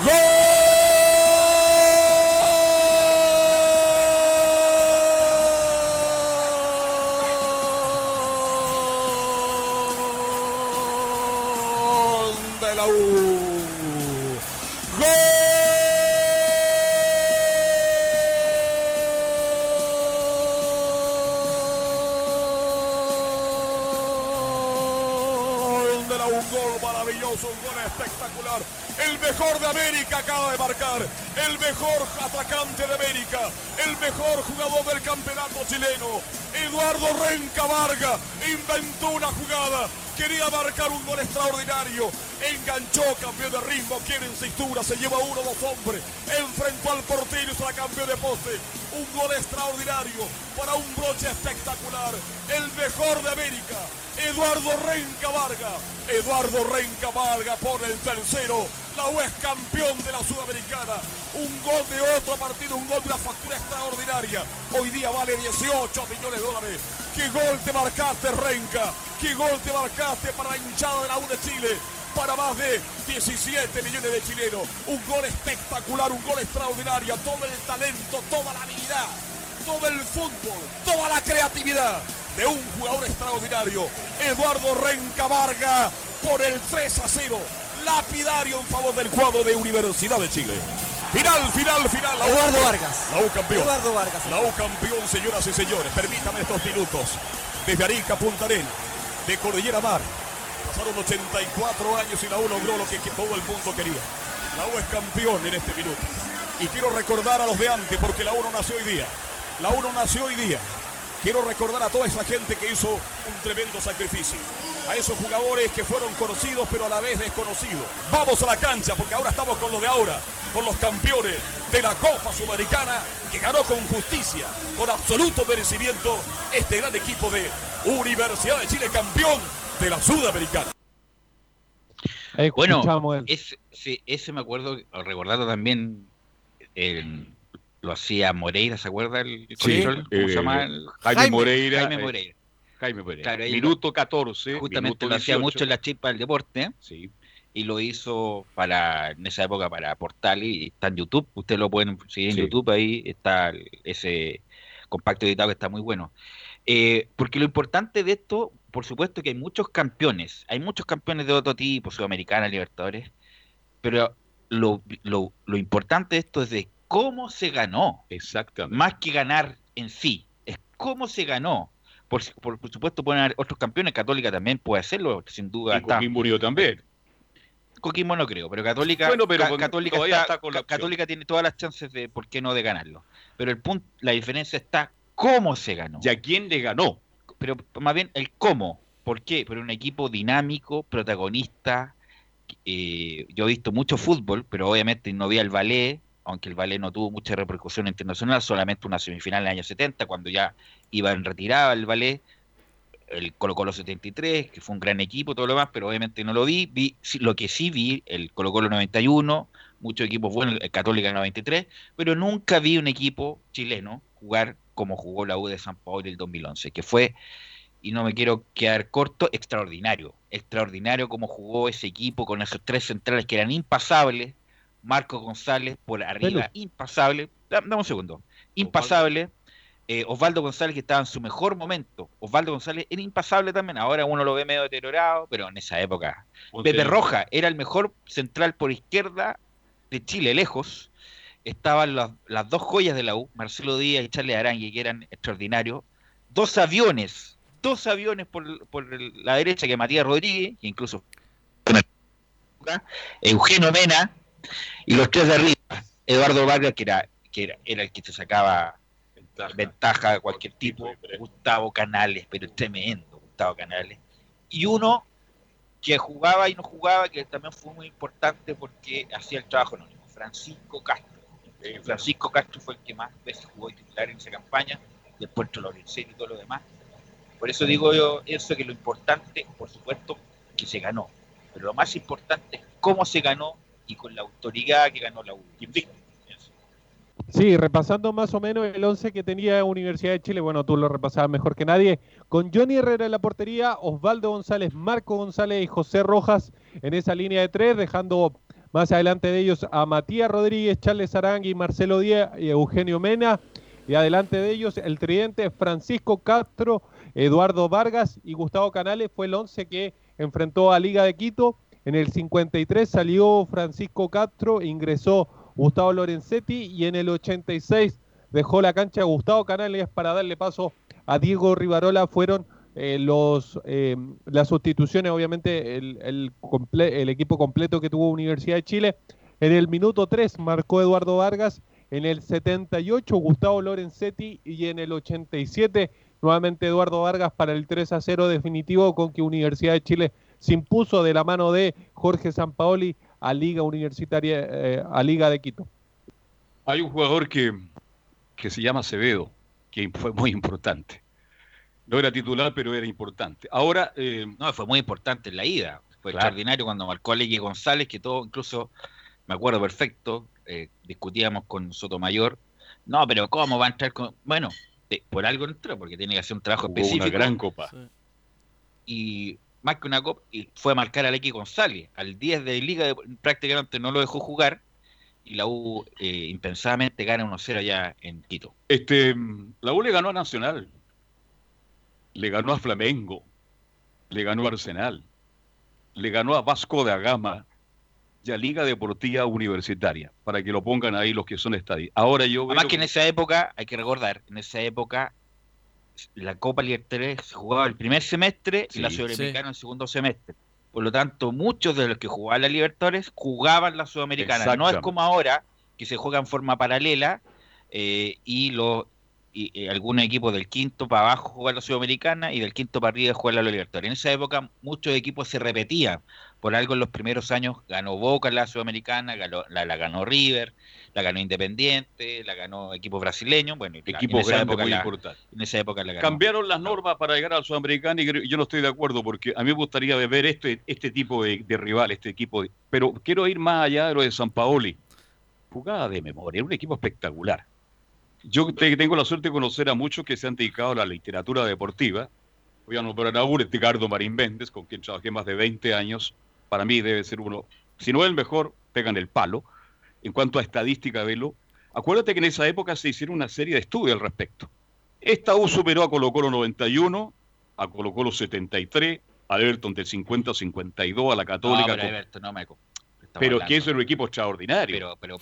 Gol un gol espectacular. El mejor de América acaba de marcar. El mejor atacante de América. El mejor jugador del campeonato chileno. Eduardo Renca Varga inventó una jugada. Quería marcar un gol extraordinario. Enganchó, cambió de ritmo, quiere en cintura, se lleva uno, dos hombres. Enfrentó al portero y se la cambió de poste. Un gol extraordinario para un broche espectacular. El mejor de América. Eduardo Renca Varga. Eduardo Renca Varga pone el tercero. La U es campeón de la Sudamericana. Un gol de otro partido, un gol de una factura extraordinaria. Hoy día vale 18 millones de dólares. ¿Qué gol te marcaste, Renca? ¿Qué gol te marcaste para la hinchada de la U de Chile? Para más de 17 millones de chilenos. Un gol espectacular, un gol extraordinario. Todo el talento, toda la habilidad, todo el fútbol, toda la creatividad de un jugador extraordinario. Eduardo Renca Varga por el 3 a 0. Lapidario en favor del cuadro de Universidad de Chile. Final, final, final. La Eduardo. Vargas. La U campeón. Eduardo Vargas. La U campeón, señoras y señores. Permítame estos minutos. Desde Arica, Punta Arenas, de Cordillera Mar. Pasaron 84 años y la U logró lo que, que todo el mundo quería. La U es campeón en este minuto. Y quiero recordar a los de antes, porque la U no nació hoy día. La U no nació hoy día. Quiero recordar a toda esa gente que hizo un tremendo sacrificio. A esos jugadores que fueron conocidos pero a la vez desconocidos. Vamos a la cancha porque ahora estamos con los de ahora, con los campeones de la Copa Sudamericana que ganó con justicia, con absoluto merecimiento este gran equipo de Universidad de Chile, campeón de la Sudamericana. Bueno, ese me acuerdo, recordando también, el- lo hacía Moreira, ¿se acuerda el Sí, control? ¿Cómo se eh, llama? Jaime Moreira, Jaime Moreira. Jaime Moreira. Claro, minuto 14. Justamente minuto lo hacía 18. mucho en la chispa del deporte. Sí. Y lo hizo para, en esa época para Portal y está en YouTube. Ustedes lo pueden seguir en Sí. YouTube, ahí está ese compacto editado que está muy bueno. Eh, porque lo importante de esto, por supuesto que hay muchos campeones, hay muchos campeones de otro tipo, Sudamericana, Libertadores, pero lo, lo, lo importante de esto es de cómo se ganó. Exactamente. Más que ganar en sí, es cómo se ganó. Por, por, por supuesto pueden haber otros campeones, Católica también puede hacerlo, sin duda. Y Coquimbo Unido también. Coquimbo no creo, pero Católica, Bueno, pero con- Católica, está- está con Católica tiene todas las chances de, ¿por qué no?, de ganarlo. Pero el punto, la diferencia está cómo se ganó. ¿Y a quién le ganó? Pero más bien el cómo. ¿Por qué? Pero un equipo dinámico, protagonista. eh, yo he visto mucho fútbol, pero obviamente no vi al ballet, aunque el ballet no tuvo mucha repercusión internacional, solamente una semifinal en el año 70, cuando ya iba en retirada el ballet el Colo Colo 73, que fue un gran equipo, todo lo demás, pero obviamente no lo vi. vi lo que sí vi, el Colo Colo 91, muchos equipos buenos, el Católica 93, pero nunca vi un equipo chileno jugar como jugó la U de San Paulo el 2011, que fue, y no me quiero quedar corto, extraordinario. Extraordinario como jugó ese equipo con esos tres centrales que eran impasables. Marco González por arriba, impasable. Da- Dame un segundo. Impasable. eh, Osvaldo González que estaba en su mejor momento. Osvaldo González era impasable también, ahora uno lo ve medio deteriorado, pero en esa época. Pepe Roja era el mejor central por izquierda de Chile, lejos. Estaban las, las dos joyas de la U, Marcelo Díaz y Charles Arangui, que eran extraordinarios. Dos aviones, dos aviones por, por la derecha, que Matías Rodríguez, que incluso Eugenio Mena, y los tres de arriba, Eduardo Vargas, que era, que era, era el que se sacaba ventaja, de cualquier tipo, Gustavo Canales, pero tremendo, Gustavo Canales. Y uno que jugaba y no jugaba, que también fue muy importante porque hacía el trabajo anónimo, Francisco Castro. Francisco Castro fue el que más veces jugó titular en esa campaña, después Lorenzo y todo lo demás. Por eso digo yo eso que lo importante, por supuesto, que se ganó. Pero lo más importante es cómo se ganó y con la autoridad que ganó la U. Sí, repasando más o menos el 11 que tenía Universidad de Chile, bueno, tú lo repasabas mejor que nadie, con Johnny Herrera en la portería, Osvaldo González, Marco González y José Rojas en esa línea de tres, dejando más adelante de ellos a Matías Rodríguez, Charles Arangui, Marcelo Díaz y Eugenio Mena, y adelante de ellos el tridente Francisco Castro, Eduardo Vargas y Gustavo Canales, fue el 11 que enfrentó a Liga de Quito, en el 53 salió Francisco Castro, ingresó Gustavo Lorenzetti y en el 86 dejó la cancha Gustavo Canales para darle paso a Diego Rivarola. Fueron eh, los eh, las sustituciones, obviamente el, el, equipo completo que tuvo Universidad de Chile. En el minuto 3 marcó Eduardo Vargas, en el 78 Gustavo Lorenzetti y en el 87 nuevamente Eduardo Vargas para el 3 a 0 definitivo con que Universidad de Chile se impuso de la mano de Jorge Sampaoli a Liga Universitaria, eh, a Liga de Quito. Hay un jugador que, que se llama Acevedo, que fue muy importante. No era titular, pero era importante. Ahora. Eh, no, fue muy importante en la ida. Fue extraordinario cuando marcó a Legui González, que todo, incluso, me acuerdo perfecto, eh, discutíamos con Sotomayor. No, pero ¿cómo va a entrar con.? Bueno, por algo entró, porque tiene que hacer un trabajo específico. Una gran copa. Y más que una copa, y fue a marcar a Lequi González. Al 10 de liga prácticamente no lo dejó jugar y la U eh, impensadamente gana 1-0 allá en Quito. Este, la U le ganó a Nacional, le ganó a Flamengo, le ganó a Arsenal, le ganó a Vasco de Agama y a Liga Deportiva Universitaria, para que lo pongan ahí los que son estadistas. Ahora yo Además que en esa época, hay que recordar, en esa época la Copa Libertadores se jugaba el primer semestre y la Sudamericana el segundo semestre. Por lo tanto, muchos de los que jugaban la Libertadores jugaban la Sudamericana. No es como ahora, que se juega en forma paralela eh, y los y, eh, algunos equipos del quinto para abajo juegan la Sudamericana y del quinto para arriba juegan la Libertadores. En esa época muchos equipos se repetían. Por algo en los primeros años ganó Boca la Sudamericana, la, ganó River, la ganó Independiente, la ganó equipo brasileño. Bueno, equipo grande muy importante. En esa época la ganó. Cambiaron las normas para llegar a la Sudamericana y yo no estoy de acuerdo porque a mí me gustaría ver este, este tipo de, rival, este equipo. pero quiero ir más allá de lo de San Paoli. Jugada de memoria, un equipo espectacular yo tengo la suerte de conocer a muchos que se han dedicado a la literatura deportiva. Voy a nombrar a uno, Edgardo Marín Méndez, con quien trabajé más de 20 años. Para mí debe ser uno, si no el mejor, pegan el palo. En cuanto a estadística, velo. Acuérdate que en esa época se hicieron una serie de estudios al respecto. Esta U superó a Colo Colo 91, a Colo Colo 73, a Everton del 50 52, a la Católica. No, no pero que eso es un equipo extraordinario. Pero, pero,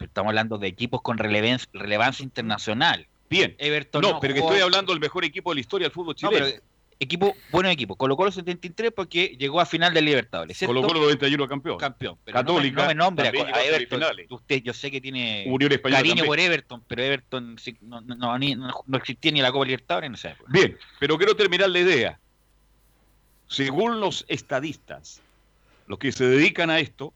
estamos hablando de equipos con relevancia, relevancia internacional. Bien. Everton no, pero que estoy hablando del mejor equipo de la historia del fútbol chileno. No, equipo, bueno equipo. Colo Colo 73 porque llegó a final del Libertadores. Colo Colo 91 campeón. Campeón. Católica. No me, nombre a, Everton. Usted, yo sé que tiene cariño por Everton, pero Everton no, no, no, existía ni la Copa Libertadores esa época. Bien, pero quiero terminar la idea. Según los estadistas, los que se dedican a esto,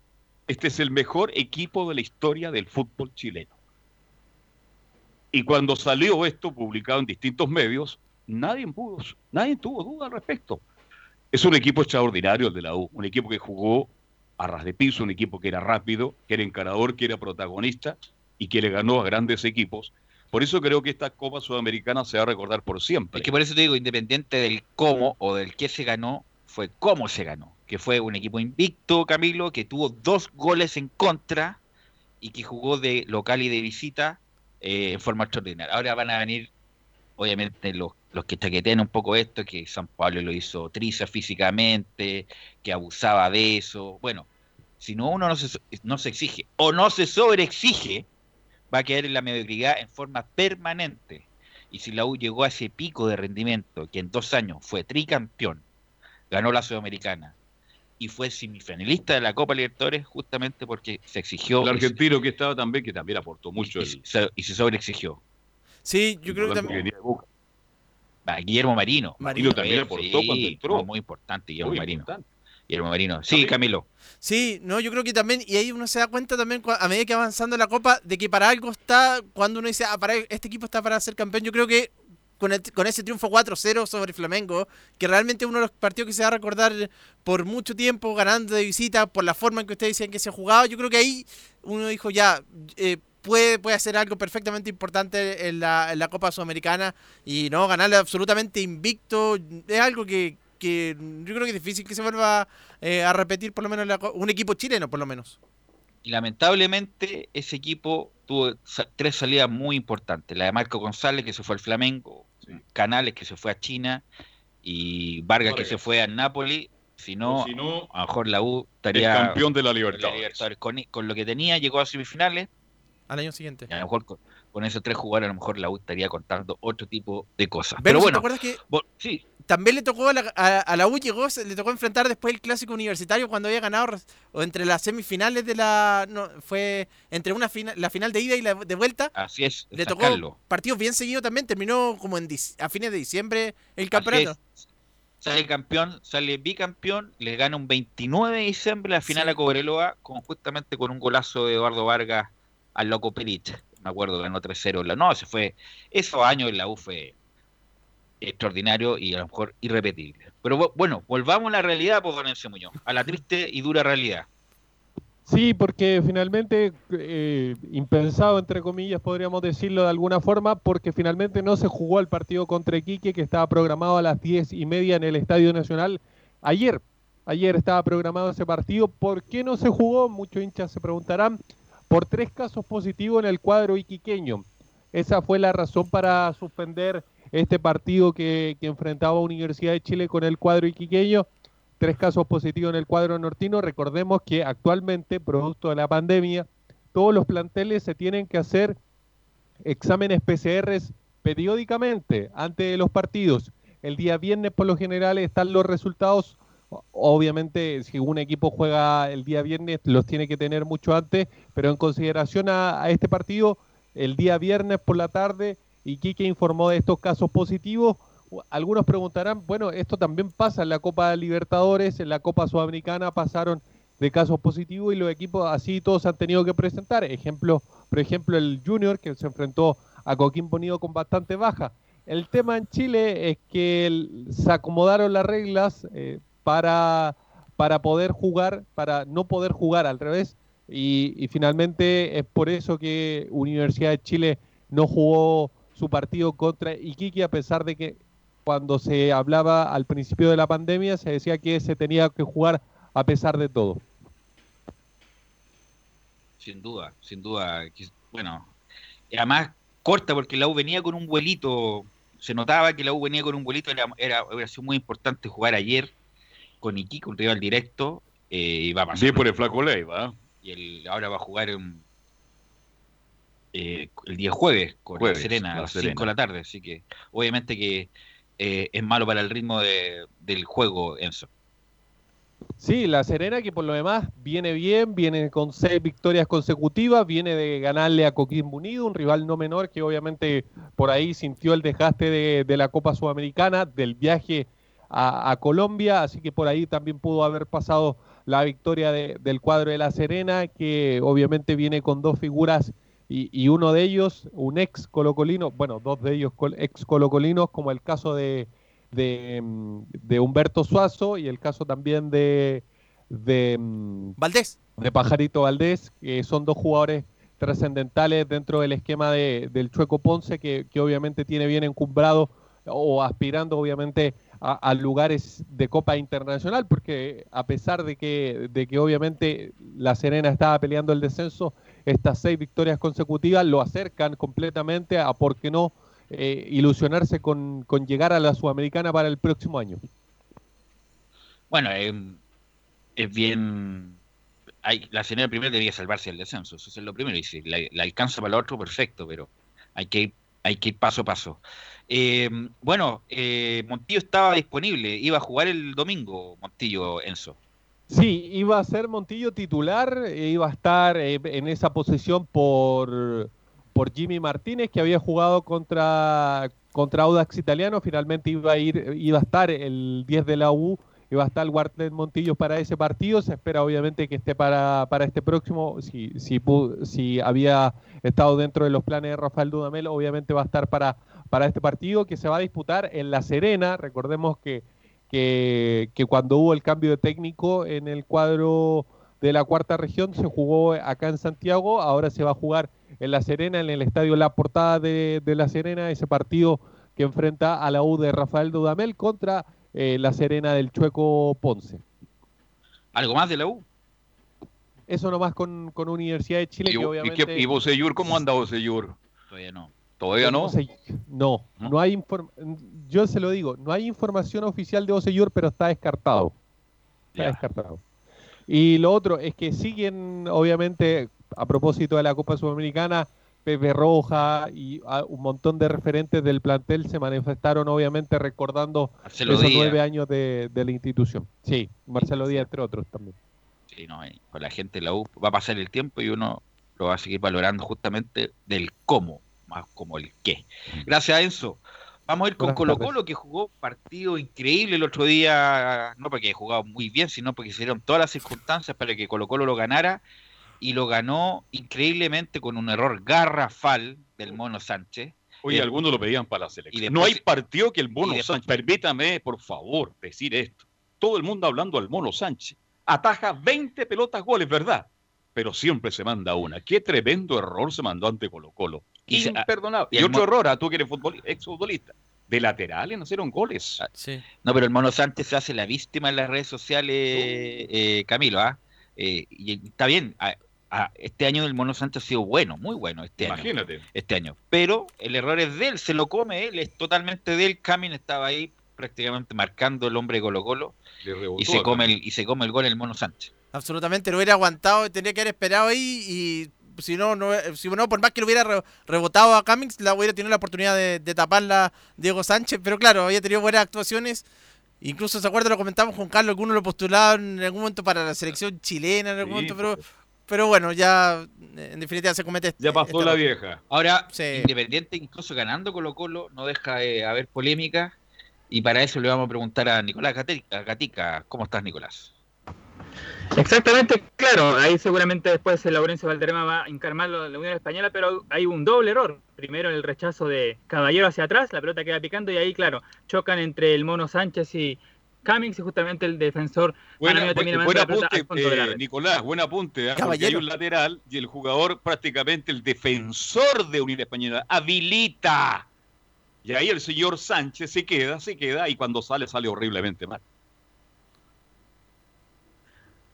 este es el mejor equipo de la historia del fútbol chileno. Y cuando salió esto publicado en distintos medios, nadie pudo, nadie tuvo duda al respecto. Es un equipo extraordinario el de la U, un equipo que jugó a ras de piso, un equipo que era rápido, que era encarador, que era protagonista y que le ganó a grandes equipos. Por eso creo que esta Copa Sudamericana se va a recordar por siempre. Es que por eso te digo, independiente del cómo o del qué se ganó, fue cómo se ganó que fue un equipo invicto, Camilo, que tuvo dos goles en contra y que jugó de local y de visita eh, en forma extraordinaria. Ahora van a venir obviamente los, los que chaquetean un poco esto, que San Pablo lo hizo triza físicamente, que abusaba de eso. Bueno, si no uno no se, no se exige o no se sobreexige, va a quedar en la mediocridad en forma permanente. Y si la U llegó a ese pico de rendimiento, que en dos años fue tricampeón, ganó la Sudamericana y fue semifinalista de la Copa Libertadores justamente porque se exigió. El argentino que estaba también, que también aportó mucho. Y, se, y se sobreexigió. Sí, yo creo que también. Guillermo Marino. Marino también aportó sí, cuando entró. Muy importante, Guillermo Muy Marino. importante. Guillermo Marino. Sí, Camilo. Sí, no, yo creo que también, y ahí uno se da cuenta también a medida que va avanzando la copa, de que para algo está, cuando uno dice, ah, para este equipo está para ser campeón, yo creo que con, el- con ese triunfo 4-0 sobre Flamengo, que realmente uno de los partidos que se va a recordar por mucho tiempo, ganando de visita, por la forma en que ustedes decían que se jugaba, yo creo que ahí uno dijo, ya, eh, puede, puede hacer algo perfectamente importante en la, en la Copa Sudamericana y no, ganarle absolutamente invicto, es algo que, que yo creo que es difícil que se vuelva eh, a repetir por lo menos la un equipo chileno por lo menos. Y lamentablemente ese equipo tuvo tres salidas muy importantes. La de Marco González, que se fue al Flamengo, Canales, que se fue a China, y Vargas, que se fue al Napoli. Si no, O si no, a lo mejor la U el estaría campeón de la Libertadores. Libertadores. Con, con lo que tenía, llegó a semifinales. Al año siguiente. Y a lo mejor con, con esos tres jugadores, a lo mejor la U estaría contando otro tipo de cosas. Pero Pero bueno, ¿te acuerdas que bo- sí, también le tocó a la, a, a la U llegó, se- le tocó enfrentar después el clásico universitario cuando había ganado o entre las semifinales de la no, fue entre una fina- la final de ida y la de vuelta. así es. Le tocó sacarlo. partidos bien seguidos también, terminó como en a fines de diciembre el campeonato. Sale campeón, sale bicampeón, le gana un 29 de diciembre la final Sí. a Cobreloa, con, justamente con un golazo de Eduardo Vargas al loco Perich. Me acuerdo, ganó 3-0. La- No, se fue. Esos años en la U fue extraordinario y a lo mejor irrepetible. Pero bu- bueno, volvamos a la realidad, pues, Enzo Muñoz, a la triste y dura realidad. Sí, porque finalmente, eh, impensado entre comillas, podríamos decirlo de alguna forma, porque finalmente no se jugó el partido contra Iquique, que estaba programado a las diez y media en el Estadio Nacional ayer. Ayer estaba programado ese partido. ¿Por qué no se jugó? Muchos hinchas se preguntarán. Por tres casos positivos en el cuadro iquiqueño. Esa fue la razón para suspender este partido que, que enfrentaba Universidad de Chile con el cuadro iquiqueño tres casos positivos en el cuadro nortino. Recordemos que actualmente, producto de la pandemia, todos los planteles se tienen que hacer exámenes PCRs periódicamente antes de los partidos. El día viernes, por lo general, están los resultados. Obviamente, si un equipo juega el día viernes, los tiene que tener mucho antes, pero en consideración a, este partido, el día viernes por la tarde, Iquique informó de estos casos positivos. Algunos preguntarán, bueno, esto también pasa en la Copa Libertadores, en la Copa Sudamericana pasaron de casos positivos y los equipos así todos han tenido que presentar. Ejemplo, por ejemplo, el Junior que se enfrentó a Coquimbo Unido con bastante baja. El tema en Chile es que se acomodaron las reglas eh, para, para poder jugar, para no poder jugar al revés. Y, finalmente es por eso que Universidad de Chile no jugó su partido contra Iquique, a pesar de que cuando se hablaba al principio de la pandemia se decía que se tenía que jugar a pesar de todo. Sin duda, sin duda. Bueno, además corta porque la U venía con un vuelito. Se notaba que la U venía con un vuelito. Era, muy importante jugar ayer con Iquique, un rival directo. eh, y va a pasar. Bien por el Flaco Leiva. Y el, ahora va a jugar en, eh, el día jueves con Jueves, la Serena a La las Serena. 5 de la tarde. Así que obviamente que eh, es malo para el ritmo de- del juego, Enzo. Sí, la Serena que por lo demás viene bien, viene con seis victorias consecutivas, viene de ganarle a Coquimbo Unido, un rival no menor que obviamente por ahí sintió el desgaste de, de la Copa Sudamericana, del viaje a, a Colombia, así que por ahí también pudo haber pasado la victoria de- del cuadro de la Serena, que obviamente viene con dos figuras y, y uno de ellos, un ex colocolino, bueno, dos de ellos ex colocolinos, como el caso de, de, mm, de Humberto Suazo y el caso también de, de mm, Valdés. de Pajarito Valdés, que son dos jugadores trascendentales dentro del esquema de, del Chueco Ponce, que, que obviamente tiene bien encumbrado o aspirando obviamente a, lugares de Copa Internacional, porque a pesar de que, de que obviamente La Serena estaba peleando el descenso, estas seis victorias consecutivas lo acercan completamente a, ¿por qué no?, eh, ilusionarse con, con, llegar a la Sudamericana para el próximo año. Bueno, eh, es bien... Hay, la señora primero debía salvarse el descenso, eso es lo primero, y si la, alcanza para el otro, perfecto, pero hay que hay que ir paso a paso. Eh, bueno, eh, Montillo estaba disponible, iba a jugar el domingo, Montillo Enzo. Sí, iba a ser Montillo titular, e iba a estar eh, en esa posición por, por Jimmy Martínez, que había jugado contra, contra Audax Italiano, finalmente iba a ir, iba a estar el 10 de la U va a estar Wartlet Montillo para ese partido. Se espera obviamente que esté para, para este próximo. Si, si, si había estado dentro de los planes de Rafael Dudamel, obviamente va a estar para, para este partido que se va a disputar en La Serena. Recordemos que, que, que cuando hubo el cambio de técnico en el cuadro de la cuarta región se jugó acá en Santiago, ahora se va a jugar en La Serena, en el estadio La Portada de, de La Serena, ese partido que enfrenta a la U de Rafael Dudamel contra eh, la Serena del Chueco Ponce. ¿Algo más de la U? Eso nomás con, con Universidad de Chile. ¿Y, que obviamente... ¿y, qué, y Bosellur, cómo anda Bosellur? Todavía no. ¿Todavía no? No, no, no hay inform... yo se lo digo, no hay información oficial de Bosellur, pero está descartado. Está descartado. Y lo otro es que siguen, obviamente, a propósito de la Copa Sudamericana, Pepe Roja y un montón de referentes del plantel se manifestaron, obviamente, recordando Marcelo esos Díaz. nueve años de, de la institución. Sí, Marcelo Díaz, entre otros también. Sí, no, con la gente de la U va a pasar el tiempo y uno lo va a seguir valorando justamente del cómo, más como el qué. Gracias, Enzo. Vamos a ir con Buenas Colo tardes. Colo, que jugó partido increíble el otro día, no porque haya jugado muy bien, sino porque se dieron todas las circunstancias para que Colo Colo lo ganara, y lo ganó increíblemente con un error garrafal del Mono Sánchez. Oye, Eh, algunos lo pedían para la y selección. después- no hay partido que el Mono después- Sánchez. Permítame, por favor, decir esto. Todo el mundo hablando al Mono Sánchez. Ataja 20 pelotas goles, ¿verdad? Pero siempre se manda una. Qué tremendo error se mandó ante Colo Colo. Y se- Imperdonable. y Y, el otro error, a tú que eres futbol- exfutbolista. De laterales no hicieron goles. Ah, No, pero el Mono Sánchez se hace la víctima en las redes sociales, eh, Camilo, ¿ah? Eh, y está bien, ah, ah, este año el Mono Sánchez ha sido bueno, muy bueno este año. Imagínate. Este año. Pero el error es de él, se lo come él, es totalmente de él. Camin estaba ahí prácticamente marcando el hombre de Colo Colo y se come el, y se come el gol el Mono Sánchez. Absolutamente, lo hubiera aguantado, tendría que haber esperado ahí y si no, no si no por más que lo hubiera re- rebotado a Cummings, la hubiera tenido la oportunidad de, de taparla Diego Sánchez, pero claro, había tenido buenas actuaciones. Incluso, ¿se acuerda? Lo comentamos con Carlos, que uno lo postulaba en algún momento para la selección chilena, en algún Sí, momento, pero, pero bueno, ya en definitiva se comete este- Ya pasó este la vieja. Ahora, Sí. Independiente, incluso ganando Colo Colo, no deja de haber polémica. Y para eso le vamos a preguntar a Nicolás Gatica. ¿Cómo estás, Nicolás? Exactamente, claro, ahí seguramente después el Laurencio Valderrama va a encarmar lo de la Unión Española, pero hay un doble error. Primero el rechazo de Caballero hacia atrás, la pelota queda picando y ahí, claro, chocan entre el Mono Sánchez y Cummings y justamente el defensor Buena, buen, buen la pelota apunte, eh. Nicolás, buen apunte. ¿ah? Porque hay Caballero. un lateral y el jugador, prácticamente el defensor de Unión Española, habilita. Y ahí el señor Sánchez se queda, se queda y cuando sale, sale horriblemente mal.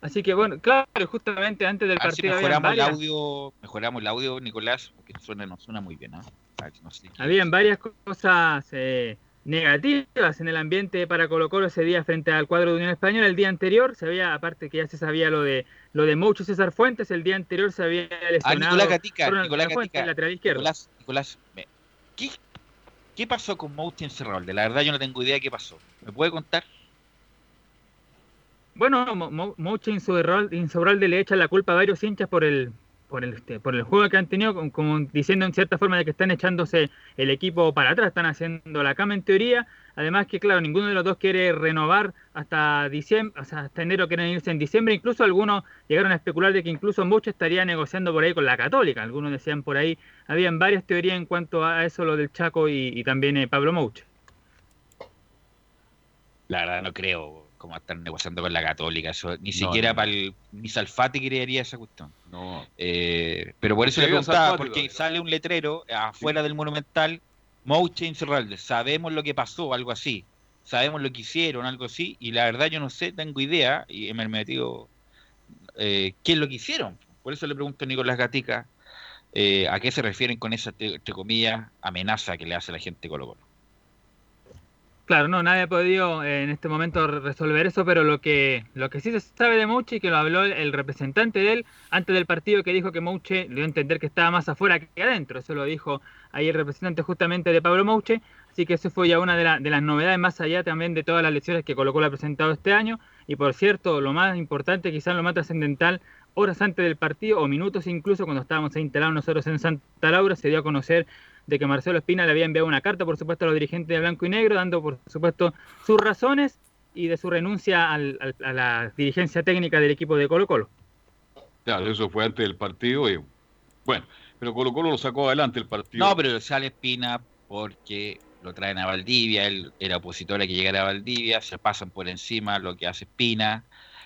Así que bueno, claro, justamente antes del A ver si partido habían mejoramos el audio, mejoramos el audio, Nicolás, porque suena, no suena muy bien. ¿ah? Ver, no sé. habían varias cosas eh, negativas en el ambiente para Colo Colo ese día frente al cuadro de Unión Española. El día anterior se había, aparte que ya se sabía lo de lo de Moucho César Fuentes, el día anterior se había Ah, lesionado Nicolás Gatica, Nicolás Fuentes, Gatica, lateral izquierdo. Nicolás, Nicolás, me- ¿qué, qué pasó con Mouti en Cerralde? La verdad yo no tengo idea de qué pasó. ¿Me puede contar? Bueno, Mo- Mo- Mouche Insaurralde Insaurralde le echa la culpa a varios hinchas por el por el, este, por el juego que han tenido, como, diciendo en cierta forma de que están echándose el equipo para atrás, están haciendo la cama en teoría. Además que, claro, ninguno de los dos quiere renovar hasta diciembre, o sea, hasta enero quieren irse en diciembre. Incluso algunos llegaron a especular de que incluso Mouche estaría negociando por ahí con la Católica. Algunos decían por ahí, habían varias teorías en cuanto a eso, lo del Chaco y, también eh, Pablo Mouche. La verdad no creo cómo estar negociando con la Católica. Eso, ni No, siquiera no. para el ni Salfati creería esa cuestión. No. Eh, pero por eso le preguntaba, Salfati porque sale un letrero afuera del Monumental, Mouche Incerralde, sabemos lo que pasó, algo así, sabemos lo que hicieron, algo así, y la verdad yo no sé, tengo idea, y me he metido, eh, qué es lo que hicieron. Por eso le pregunto a Nicolás Gatica, eh, a qué se refieren con esa, entre comillas, amenaza que le hace la gente Colo Colo. Claro, no, nadie ha podido eh, en este momento resolver eso, pero lo que, lo que sí se sabe de Mouche, que lo habló el, representante de él antes del partido, que dijo que Mouche dio a entender que estaba más afuera que adentro. Eso lo dijo ahí el representante justamente de Pablo Mouche. Así que eso fue ya una de, de las novedades, más allá también de todas las lecciones que Colo Colo ha presentado este año. Y por cierto, lo más importante, quizás lo más trascendental, horas antes del partido o minutos incluso, cuando estábamos instalados nosotros en Santa Laura, se dio a conocer de que Marcelo Espina le había enviado una carta, por supuesto, a los dirigentes de Blanco y Negro, dando, por supuesto, sus razones y de su renuncia a la dirigencia técnica del equipo de Colo Colo. Claro, eso fue antes del partido y bueno, pero Colo Colo lo sacó adelante el partido. No, pero sale Espina porque lo traen a Valdivia, él era opositor a que llegara a Valdivia, se pasan por encima lo que hace Espina,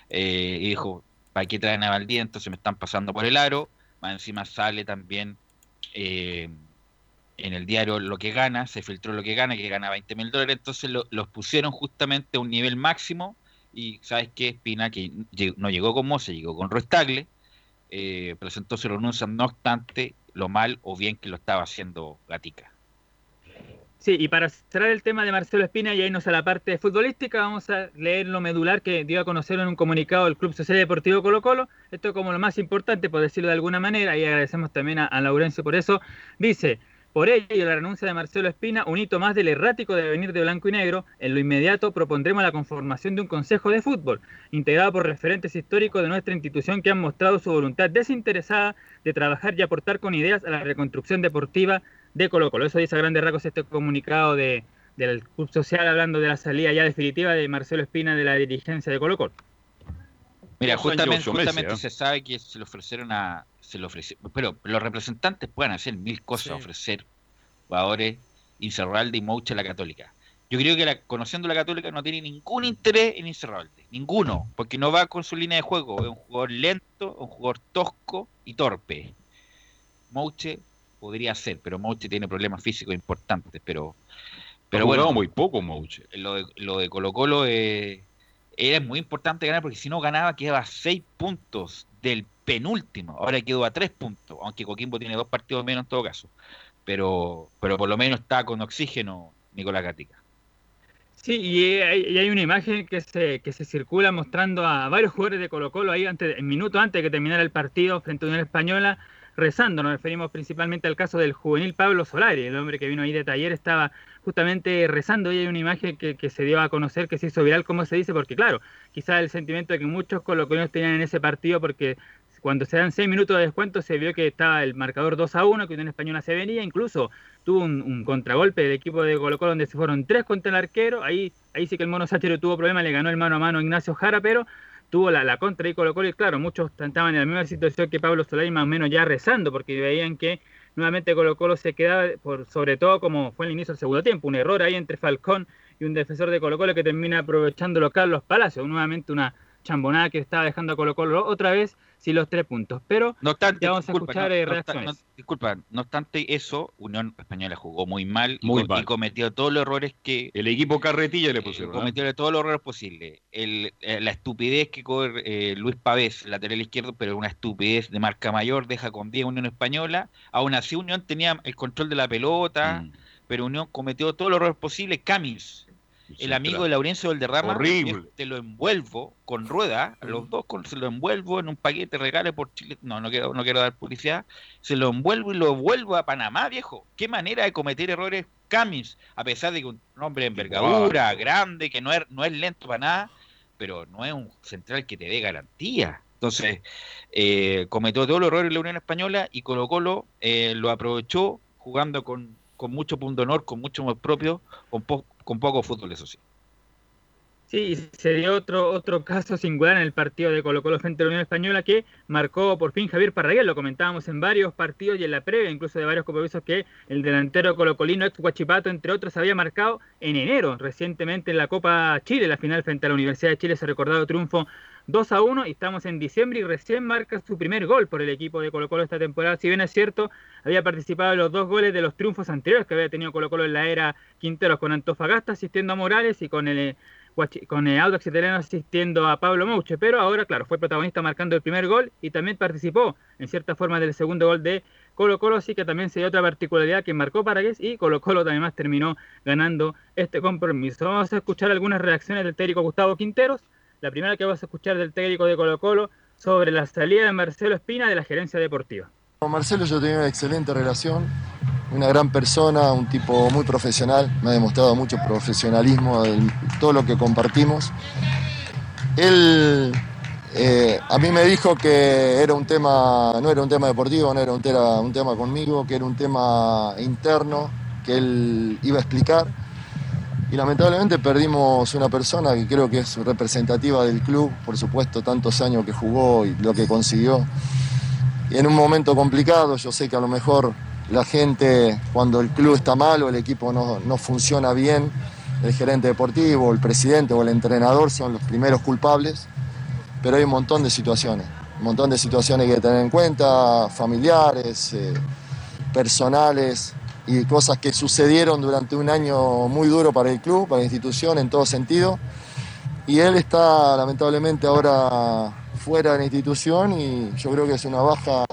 eh, y dijo, ¿para qué traen a Valdivia? Entonces me están pasando por el aro, más encima sale también... Eh, en el diario lo que gana, se filtró lo que gana, que gana 20 mil dólares, entonces los pusieron justamente a un nivel máximo y sabes qué, Espina, que no llegó con Mose, llegó con Roestagle, eh, presentó su renuncia, no obstante lo mal o bien que lo estaba haciendo Gatica. Sí, y para cerrar el tema de Marcelo Espina y irnos a la parte futbolística, vamos a leer lo medular que dio a conocer en un comunicado del Club Social Deportivo Colo Colo. Esto como lo más importante, por decirlo de alguna manera, y agradecemos también a, a Laurencio por eso. Dice, por ello, la renuncia de Marcelo Espina, un hito más del errático devenir de blanco y negro, en lo inmediato propondremos la conformación de un consejo de fútbol, integrado por referentes históricos de nuestra institución que han mostrado su voluntad desinteresada de trabajar y aportar con ideas a la reconstrucción deportiva de Colo Colo. Eso dice a grandes rasgos este comunicado de, del Club Social hablando de la salida ya definitiva de Marcelo Espina de la dirigencia de Colo Colo. Mira, justamente, justamente ¿eh? se sabe que se le ofrecieron a, se lo Pero los representantes pueden hacer mil cosas, ofrecer jugadores, Incerralde y Mouche a la Católica. Yo creo que la, conociendo la Católica no tiene ningún interés en Incerralde, ninguno, porque no va con su línea de juego. Es un jugador lento, un jugador tosco y torpe. Mouche podría ser, pero Mouche tiene problemas físicos importantes, pero pero bueno, muy poco Mouche. Lo de, lo de Colo Colo eh, era muy importante ganar porque si no ganaba quedaba a seis puntos del penúltimo. Ahora quedó a tres puntos, aunque Coquimbo tiene dos partidos menos en todo caso. Pero, pero por lo menos está con oxígeno Nicolás Gatica. Sí, y hay, una imagen que se, que se circula mostrando a varios jugadores de Colo Colo ahí antes, en minuto antes de que terminara el partido frente a Unión Española, rezando. Nos referimos principalmente al caso del juvenil Pablo Solari, el hombre que vino ahí de taller, estaba justamente rezando y hay una imagen que, que se dio a conocer, que se hizo viral, como se dice, porque claro, quizás el sentimiento de que muchos colocolinos tenían en ese partido porque cuando se dan seis minutos de descuento se vio que estaba el marcador 2 a 1, que Unión Española se venía, incluso tuvo un, contragolpe del equipo de Colo donde se fueron tres contra el arquero, ahí, ahí sí que el mono Sáchero tuvo problema, le ganó el mano a mano a Ignacio Jara, pero tuvo la, contra y Colo Colo y claro, muchos estaban en la misma situación que Pablo Solari, más o menos ya rezando, porque veían que nuevamente Colo Colo se quedaba, por, sobre todo como fue el inicio del segundo tiempo, un error ahí entre Falcón y un defensor de Colo Colo que termina aprovechándolo Carlos Palacios, nuevamente una chambonada que estaba dejando a Colo Colo otra vez sin los tres puntos. Pero no obstante, vamos a escuchar eh, reacciones. disculpa, no obstante eso, Unión Española jugó muy mal, y, cometió todos los errores que... El equipo carretilla le eh, pusieron. cometió todos los errores posibles. El, eh, la estupidez que corre Luis Pavés, lateral izquierdo, pero una estupidez de marca mayor, deja con 10 Unión Española. Aún así Unión tenía el control de la pelota, mm. pero Unión cometió todos los errores posibles. Camis, el amigo de Laurencio del Derrama, Horrible. te lo envuelvo con rueda, los dos con, se lo envuelvo en un paquete regale por Chile, no, no quiero, no quiero dar publicidad, se lo envuelvo y lo vuelvo a Panamá, viejo. Qué manera de cometer errores Camis, a pesar de que un hombre de envergadura, grande, que no es, no es lento para nada, pero no es un central que te dé garantía. Entonces, eh, cometió todos los errores de la Unión Española y Colo Colo eh, lo aprovechó jugando con, con mucho punto honor, con mucho más propio, con, po con poco fútbol, eso sí. Sí, se dio otro, otro caso singular en el partido de Colo Colo frente a la Unión Española que marcó por fin Javier Parraguel, lo comentábamos en varios partidos y en la previa, incluso de varios compromisos que el delantero colocolino ex Guachipato, entre otros, había marcado en enero, recientemente en la Copa Chile, la final frente a la Universidad de Chile, ese recordado triunfo 2 a 1 y estamos en diciembre y recién marca su primer gol por el equipo de Colo Colo esta temporada. Si bien es cierto, había participado en los dos goles de los triunfos anteriores que había tenido Colo Colo en la era Quinteros con Antofagasta asistiendo a Morales y con el con el Audax Italiano asistiendo a Pablo Mouche, pero ahora, claro, fue protagonista marcando el primer gol y también participó en cierta forma del segundo gol de Colo Colo, así que también se dio otra particularidad que marcó Paragués y Colo Colo también más terminó ganando este compromiso. Vamos a escuchar algunas reacciones del técnico Gustavo Quinteros. La primera que vamos a escuchar del técnico de Colo Colo sobre la salida de Marcelo Espina de la gerencia deportiva. Con Marcelo yo tenía una excelente relación, una gran persona, un tipo muy profesional, me ha demostrado mucho profesionalismo en todo lo que compartimos. Él eh, a mí me dijo que era un tema, no era un tema deportivo, no era un, tema, un tema conmigo, que era un tema interno que él iba a explicar. Y lamentablemente perdimos una persona que creo que es representativa del club, por supuesto, tantos años que jugó y lo que consiguió. Y en un momento complicado, yo sé que a lo mejor la gente, cuando el club está mal o el equipo no, no funciona bien, el gerente deportivo, el presidente o el entrenador son los primeros culpables, pero hay un montón de situaciones, un montón de situaciones que tener en cuenta, familiares, eh, personales y cosas que sucedieron durante un año muy duro para el club, para la institución en todo sentido. Y él está lamentablemente ahora fuera de la institución y yo creo que es una baja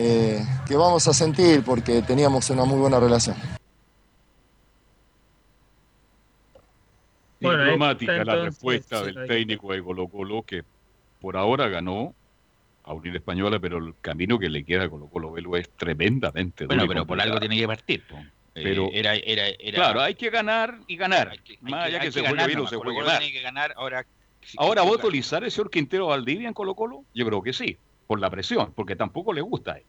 eh, que vamos a sentir porque teníamos una muy buena relación. Diplomática la respuesta del técnico de Colo Colo que por ahora ganó a Unión Española, pero el camino que le queda a Colo Colo Velo es tremendamente Bueno, pero por algo tiene que partir. Eh, pero era, era, claro, hay que ganar y ganar. Más allá que, se juegue bien o se juegue mal. que ganar ahora. ahora, ¿va a utilizar el señor Quintero Valdivia en Colo Colo? Yo creo que sí, por la presión, porque tampoco le gusta a él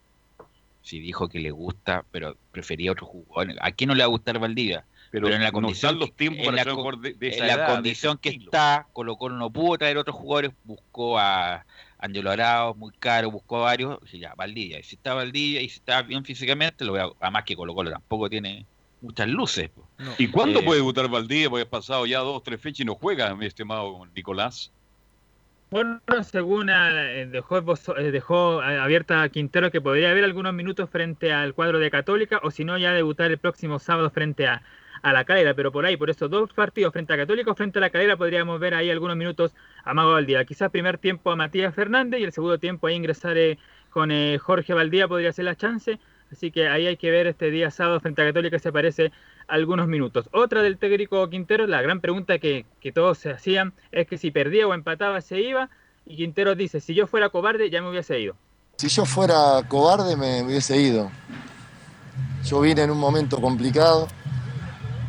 si dijo que le gusta, pero prefería otro jugador. ¿A quién no le va a gustar Valdivia? Pero, en la condición, los tiempos en la, de, en la condición que está, Colo Colo no pudo traer otros jugadores, buscó a Angelo Arao, muy caro, buscó a varios, y ya, Valdivia. Y si está Valdivia y si está bien físicamente, lo veo, además que Colo Colo tampoco tiene muchas luces. ¿Y cuándo eh, puede debutar Valdivia? Porque ha pasado ya dos, tres fechas y no juega, mi estimado Nicolás. Bueno, según eh, dejó, eh, dejó abierta a Quintero que podría haber algunos minutos frente al cuadro de Católica o si no ya debutar el próximo sábado frente a, la calera, pero por ahí, por esos dos partidos frente a Católica o frente a la calera podríamos ver ahí algunos minutos a Mago Valdía. Quizás primer tiempo a Matías Fernández y el segundo tiempo ahí ingresar eh, con Jorge Valdía podría ser la chance. Así que ahí hay que ver este día sábado frente a Católica se parece algunos minutos. Otra del técnico Quintero, la gran pregunta que, todos se hacían es que si perdía o empataba se iba y Quintero dice, si yo fuera cobarde ya me hubiese ido. Si yo fuera cobarde me, hubiese ido. Yo vine en un momento complicado.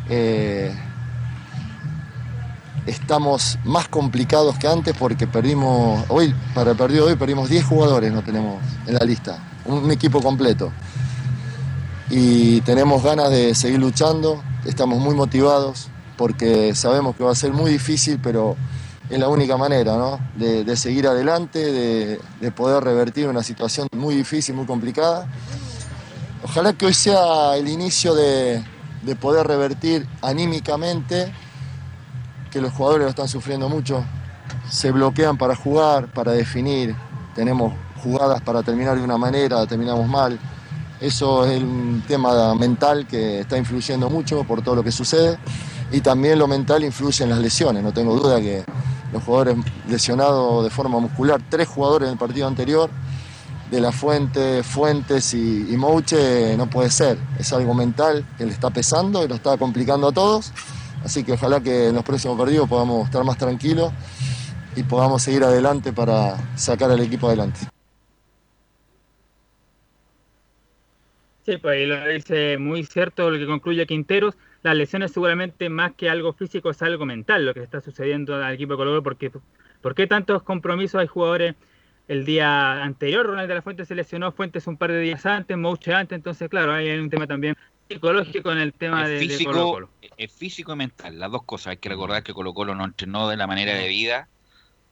Eh, estamos más complicados que antes porque perdimos, hoy, para el partido de hoy perdimos 10 jugadores, no tenemos en la lista, un equipo completo y tenemos ganas de seguir luchando, estamos muy motivados porque sabemos que va a ser muy difícil, pero es la única manera ¿no? de, seguir adelante, de, poder revertir una situación muy difícil, muy complicada. Ojalá que hoy sea el inicio de, de poder revertir anímicamente, que los jugadores lo están sufriendo mucho, se bloquean para jugar, para definir, tenemos jugadas para terminar de una manera, terminamos mal eso es un tema mental que está influyendo mucho por todo lo que sucede y también lo mental influye en las lesiones. No tengo duda que los jugadores lesionados de forma muscular, tres jugadores en el partido anterior, de la Fuente, Fuentes y, y Mouche, no puede ser. Es algo mental que le está pesando y lo está complicando a todos. Así que ojalá que en los próximos partidos podamos estar más tranquilos y podamos seguir adelante para sacar al equipo adelante. Sí, pues ahí lo dice muy cierto lo que concluye Quinteros. Las lesiones seguramente más que algo físico es algo mental lo que está sucediendo al equipo de Colo porque ¿por qué tantos compromisos hay jugadores el día anterior? Ronald de la Fuente se lesionó, Fuentes un par de días antes, Mouche antes, entonces claro, hay un tema también psicológico en el tema de, físico, Colo -Colo. Es físico y mental, las dos cosas. Hay que recordar que Colo Colo no entrenó de la manera de vida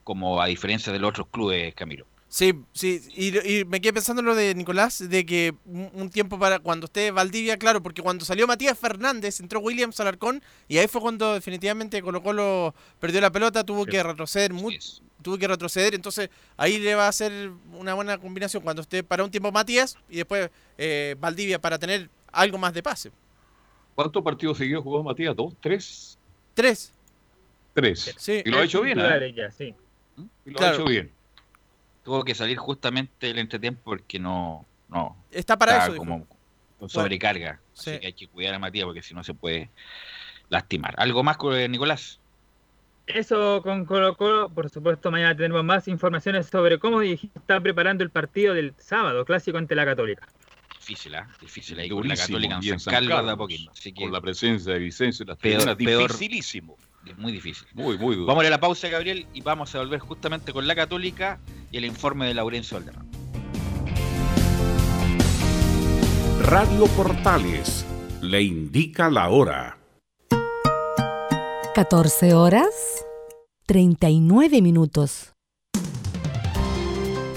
como a diferencia de los otros clubes, Camilo. Sí, sí, y, me quedé pensando en lo de Nicolás, de que un, tiempo para cuando esté Valdivia, claro, porque cuando salió Matías Fernández, entró Williams Alarcón, y ahí fue cuando definitivamente Colo Colo perdió la pelota, tuvo que retroceder mucho, tuvo que retroceder, entonces ahí le va a hacer una buena combinación cuando esté para un tiempo Matías y después eh, Valdivia para tener algo más de pase. ¿Cuántos partidos seguidos jugó Matías? ¿Dos? ¿Tres? Tres. Tres. Sí. Y lo ha hecho bien, ¿eh? Ya, sí. Y lo Claro. ha hecho bien. Tuvo que salir justamente el entretiempo porque no. no Está para estaba eso, dijo. como con sobrecarga. Sí. Así que hay que cuidar a Matías porque si no se puede lastimar. ¿Algo más con eh, Nicolás? Eso con Colo Colo, por supuesto, mañana tenemos más informaciones sobre cómo está preparando el partido del sábado, clásico ante la Católica. Difícil, ¿ah? Difícil ahí con la Católica en San San Carlos de Carlos, Apoquindo. Así que Con la presencia de Vicencio y las Peor- peor. dificilísimo. muy difícil. Muy, muy duro. Vamos a a la pausa, Gabriel, y vamos a volver justamente con la Católica y el informe de Laurencio Valderrama. Radio Portales le indica la hora. 14 horas 39 minutos.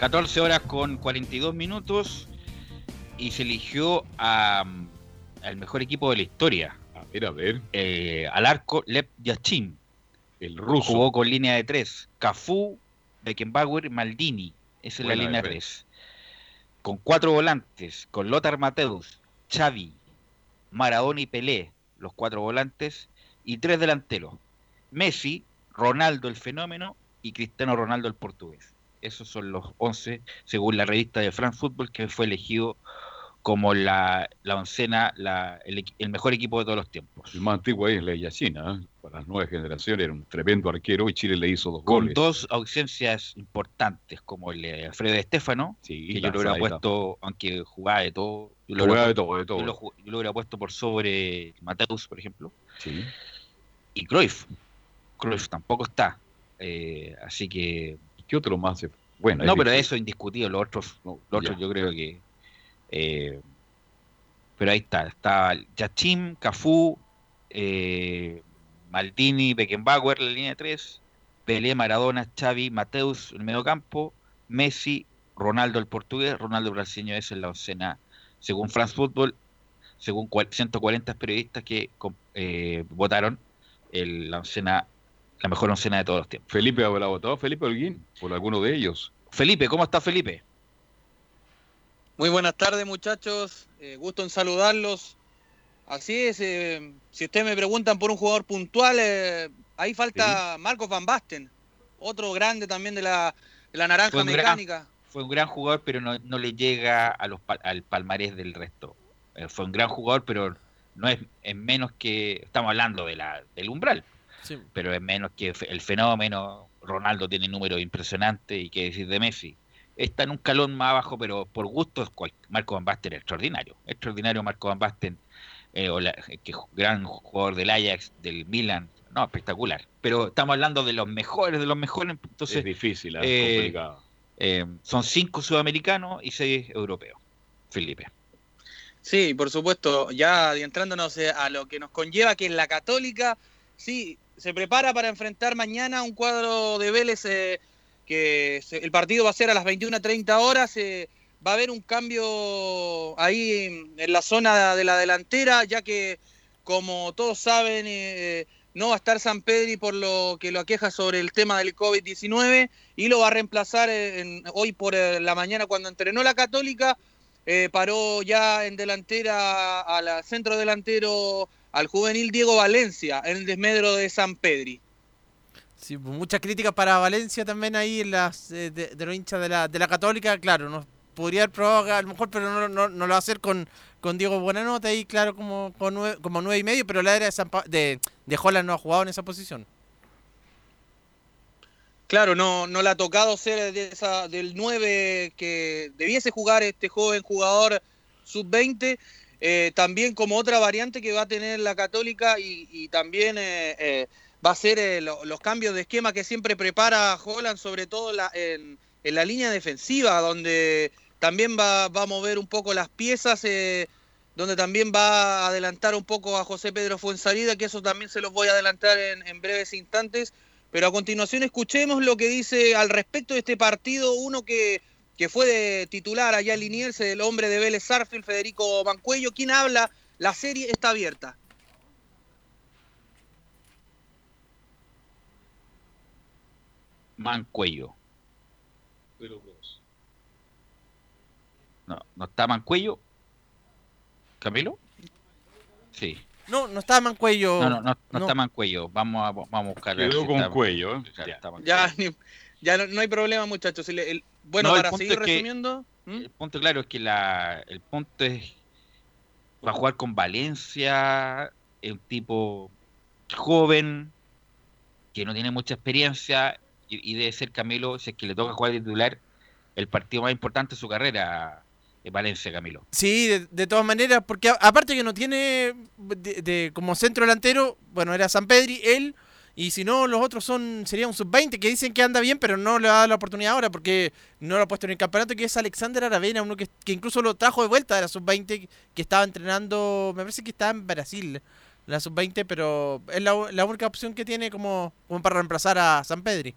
14 horas con 42 minutos y se eligió a, al mejor equipo de la historia. A ver, a ver. Eh, al arco Lev Yachim. El ruso. Jugó con línea de 3. Cafú, Beckenbauer, Maldini. Esa es la línea defensa. 3. Con cuatro volantes, con Lothar Mateus, Xavi, Maradona y Pelé, los cuatro volantes, y tres delanteros. Messi, Ronaldo el fenómeno y Cristiano Ronaldo el portugués. Esos son los 11, según la revista de France Football, que fue elegido como la, la oncena, la- el, el mejor equipo de todos los tiempos. El más antiguo ahí es la Yacina. ¿eh? Para las nuevas generaciones era un tremendo arquero y Chile le hizo dos Con goles. dos ausencias importantes, como el de Alfredo Estefano, Sí, que yo lo hubiera puesto, aunque jugaba de todo, yo lo Jugaba hubiera de todo, de todo. Yo lo, ju- yo lo hubiera puesto por sobre Mateus, por ejemplo. Sí. Y Cruyff. Cruyff tampoco está. Eh, así que. ¿Qué otro más? se- Bueno, no, es pero difícil. eso es indiscutido. Los otros, los otros yo creo que. eh, pero ahí está. Está Yachim, Cafú, eh, Maldini, Beckenbauer, la línea de tres. Pelé, Maradona, Xavi, Mateus, el medio campo. Messi, Ronaldo el portugués, Ronaldo brasileño es en la oncena, según France Football, según cua- 140 periodistas que eh, votaron el- la oncena, la mejor oncena de todos los tiempos. Felipe habrá votado, Felipe Holguín, por alguno de ellos. Felipe, ¿cómo está Felipe? Muy buenas tardes muchachos, Eh, gusto en saludarlos. Así es, eh, si ustedes me preguntan por un jugador puntual, eh, ahí falta Marcos Van Basten, otro grande también de la, de la naranja Fue un gran- mecánica. Fue un gran jugador, pero no, no le llega a los, al palmarés del resto. Eh, fue un gran jugador, pero no es, es menos que. Estamos hablando de la, del umbral, Sí. pero es menos que el fenómeno. Ronaldo tiene números impresionantes y qué decir de Messi. Está en un calón más abajo, pero por gusto Marco Van Basten es extraordinario. Extraordinario Marco Van Basten, eh, o la- que ju- gran jugador del Ajax, del Milan. No, espectacular. Pero estamos hablando de los mejores, de los mejores. Entonces, es difícil, es eh, complicado. eh, son cinco sudamericanos y seis europeos. Felipe. Sí, por supuesto, ya adentrándonos eh, a lo que nos conlleva, que es la Católica, sí, se prepara para enfrentar mañana un cuadro de Vélez eh, que el partido va a ser a las 21.30 horas, eh, va a haber un cambio ahí en, la zona de la delantera, ya que como todos saben, eh, no va a estar San Pedri por lo que lo aqueja sobre el tema del COVID-19 y lo va a reemplazar en- hoy por la mañana cuando entrenó la Católica. Paró ya en delantera al centro delantero al juvenil Diego Valencia en el desmedro de San Pedri. Sí, pues, muchas críticas para Valencia también ahí en las, eh, de, de los hinchas de la, de la Católica. Claro, nos podría haber probado a lo mejor, pero no, no, no lo va a hacer con, con Diego Buenanote ahí, claro, como, con nueve, como nueve y medio, pero la era de, San Pa- de, de Holland no ha jugado en esa posición. Claro, no, no le ha tocado ser de esa, del 9 que debiese jugar este joven jugador sub-20. Eh, también como otra variante que va a tener la Católica y, también eh, eh, va a ser lo- los cambios de esquema que siempre prepara Holland, sobre todo en, la línea defensiva, donde también va, va a mover un poco las piezas, donde también va a adelantar un poco a José Pedro Fuenzalida, que eso también se los voy a adelantar en breves instantes. Pero a continuación escuchemos lo que dice al respecto de este partido, uno que, que fue de titular allá en Liniers, el hombre de Vélez Sarfield, Federico Mancuello, quien habla, la serie está abierta. Mancuello. No, no está Mancuello. ¿Camilo? Sí. No, no está Mancuello. No, no, no, no está Mancuello. Vamos a, vamos a buscar. Quedó con cuello. Claro, está Mancuello. Ya, ni- ya no, no hay problema, muchachos. El- el- bueno, No, para seguir que- resumiendo, ¿Mm? El punto claro es que la, el punto es va a jugar con Valencia, es un tipo joven que no tiene mucha experiencia y, y debe ser Camilo, si es que le toca jugar de titular, el partido más importante de su carrera, es Valencia, Camilo. Sí, de, de todas maneras, porque a- aparte que no tiene de, de- como centro delantero, bueno, era San Pedri, él, y si no, los otros son sería un sub-20 que dicen que anda bien, pero no le va a la oportunidad ahora porque no lo ha puesto en el campeonato, que es Alexander Aravena, uno que, incluso lo trajo de vuelta de la sub-20, que estaba entrenando, me parece que estaba en Brasil, la sub-20, pero es la, la única opción que tiene como, como para reemplazar a San Pedri.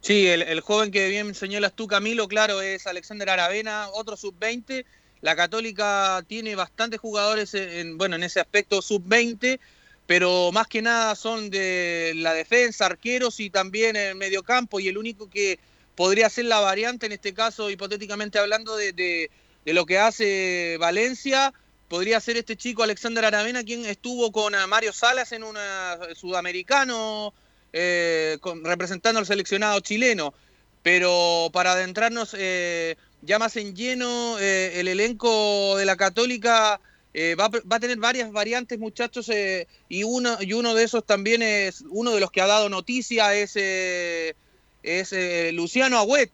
Sí, el, joven que bien señalas tú, Camilo, claro, es Alexander Aravena, otro sub-20. La Católica tiene bastantes jugadores en- bueno, en ese aspecto sub-20, pero más que nada son de la defensa, arqueros y también el mediocampo. Y el único que podría ser la variante, en este caso, hipotéticamente hablando de, lo que hace Valencia, podría ser este chico Alexander Aravena, quien estuvo con eh, Mario Salas en un sudamericano eh, con- representando al seleccionado chileno. Pero para adentrarnos eh, ya más en lleno, eh, el elenco de la Católica eh, va, a tener varias variantes, muchachos, eh, y, uno, y uno de esos también es, uno de los que ha dado noticia es, eh, es eh, Luciano Agüet,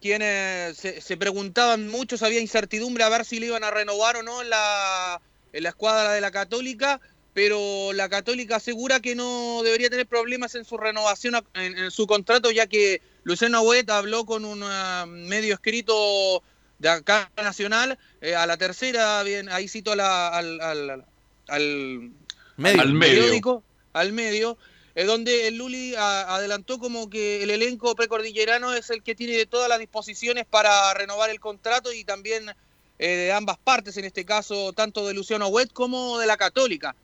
quienes se, preguntaban muchos, había incertidumbre a ver si le iban a renovar o no en la, la escuadra de la Católica, pero la Católica asegura que no debería tener problemas en su renovación, en, en su contrato, ya que Luciano Agüet habló con un ah, medio escrito de acá nacional, eh, a la tercera, bien, ahí cito a la- al, al, al, Medio. Al medio. periódico, al medio, eh, donde el Luli a- adelantó como que el elenco precordillerano es el que tiene todas las disposiciones para renovar el contrato y también eh, de ambas partes, en este caso tanto de Luciano Huet como de la Católica.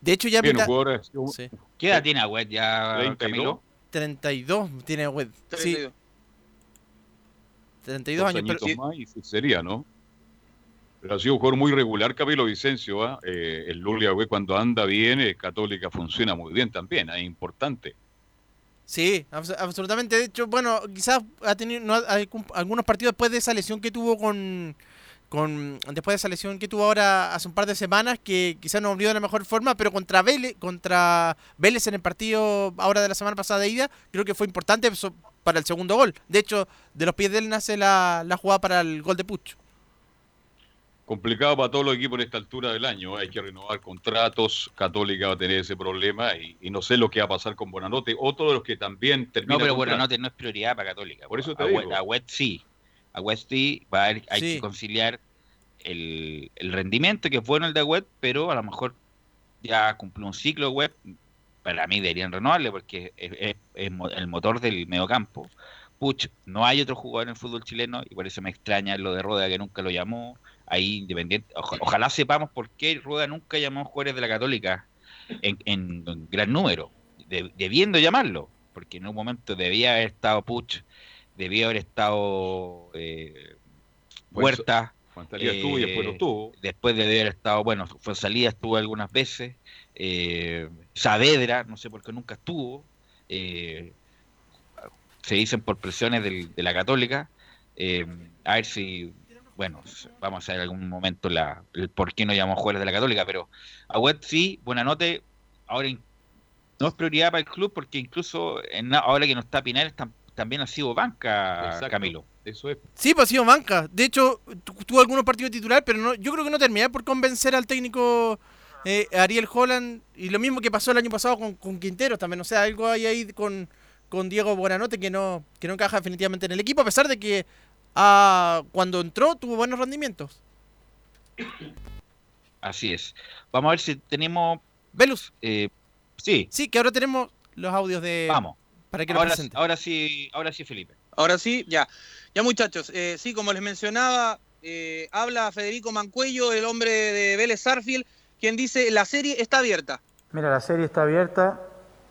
De hecho, ya Bien, pinta- un jugador, Sí. ¿Qué edad tiene Agüet ya, 32? Camilo? 32 tiene Wed. Sí, 32. 32 años. Pero, más y sería, ¿no? Pero ha sido un jugador muy regular, Camilo Vicencio. ¿ah? Eh, el Lulia, cuando anda bien, eh, Católica funciona muy bien también, es importante. Sí, abs- absolutamente. De hecho, bueno, quizás ha tenido no, ha- algún- algunos partidos después de esa lesión que tuvo con, con después de esa lesión que tuvo ahora hace un par de semanas que quizás no abrió de la mejor forma, pero contra Vélez, contra Vélez en el partido ahora de la semana pasada de ida, creo que fue importante para el segundo gol. De hecho, de los pies de él nace la, la jugada para el gol de Pucho. Complicado para todos los equipos en esta altura del año. Hay que renovar contratos. Católica va a tener ese problema y, y no sé lo que va a pasar con Bonanote. Otro de los que también termina. No, pero. Buenanote no es prioridad para Católica. Por eso te Agüet, digo. Agüet sí. Agüet sí. Va a haber- hay Sí. que conciliar el, el rendimiento, que es bueno el de Agüet, pero a lo mejor ya cumplió un ciclo Agüet. Para mí deberían renovarle porque es, es- el motor del mediocampo. Puch, no hay otro jugador en el fútbol chileno y por eso me extraña lo de Rueda que nunca lo llamó. Ahí independiente. oja- ojalá sepamos por qué Rueda nunca llamó a jugadores de la Católica en, en- en gran número, de- debiendo llamarlo, porque en un momento debía haber estado Puch, debía haber estado eh, Pues, Huerta. Fantasía estuvo y después no eh, estuvo. Después de haber estado, bueno, fue salida, estuvo algunas veces. Eh, Saavedra, no sé por qué nunca estuvo. eh, se dicen por presiones del- de la Católica. eh, a ver si, bueno, vamos a ver en algún momento la, el por qué no llamamos jugadores de la Católica, pero a Web sí, buena nota. Ahora no es prioridad para el club porque incluso en- ahora que no está Pinares tam- también ha sido banca, Exacto. Camilo. Eso es. Sí, pues ha sido banca. De hecho, tu- tuvo algunos partidos titular, pero no, yo creo que no terminé por convencer al técnico eh, Ariel Holland. Y lo mismo que pasó el año pasado con, con Quinteros también. O sea, algo hay ahí con, con Diego Buenanote que no, que no encaja definitivamente en el equipo, a pesar de que ah, cuando entró tuvo buenos rendimientos. Así es. Vamos a ver si tenemos. Velus. Eh, sí. Sí, que ahora tenemos los audios de. Vamos. Para que lo ahora, presente. ahora sí, ahora sí, Felipe. Ahora sí, ya. Ya muchachos, eh, sí, como les mencionaba, eh, habla Federico Mancuello, el hombre de Vélez Sarfield, quien dice, la serie está abierta. Mira, la serie está abierta.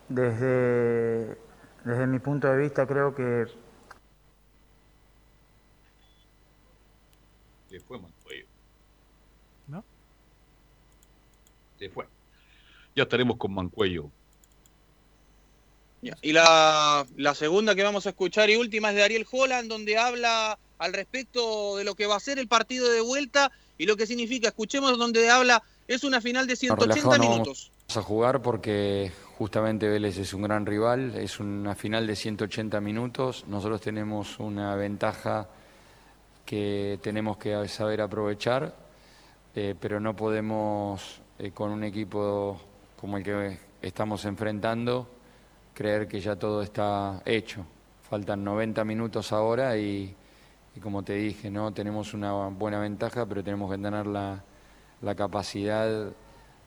Desde, desde mi punto de vista creo que Se fue Mancuello. ¿No? Se fue. Ya estaremos con Mancuello. Y la, la segunda que vamos a escuchar y última es de Ariel Holland, donde habla al respecto de lo que va a ser el partido de vuelta y lo que significa. Escuchemos donde habla, es una final de 180 relajado no minutos. Vamos a jugar porque justamente Vélez es un gran rival, es una final de 180 minutos. Nosotros tenemos una ventaja que tenemos que saber aprovechar, eh, pero no podemos eh, con un equipo como el que estamos enfrentando creer que ya todo está hecho. Faltan 90 minutos ahora y, y como te dije, no tenemos una buena ventaja, pero tenemos que tener la, capacidad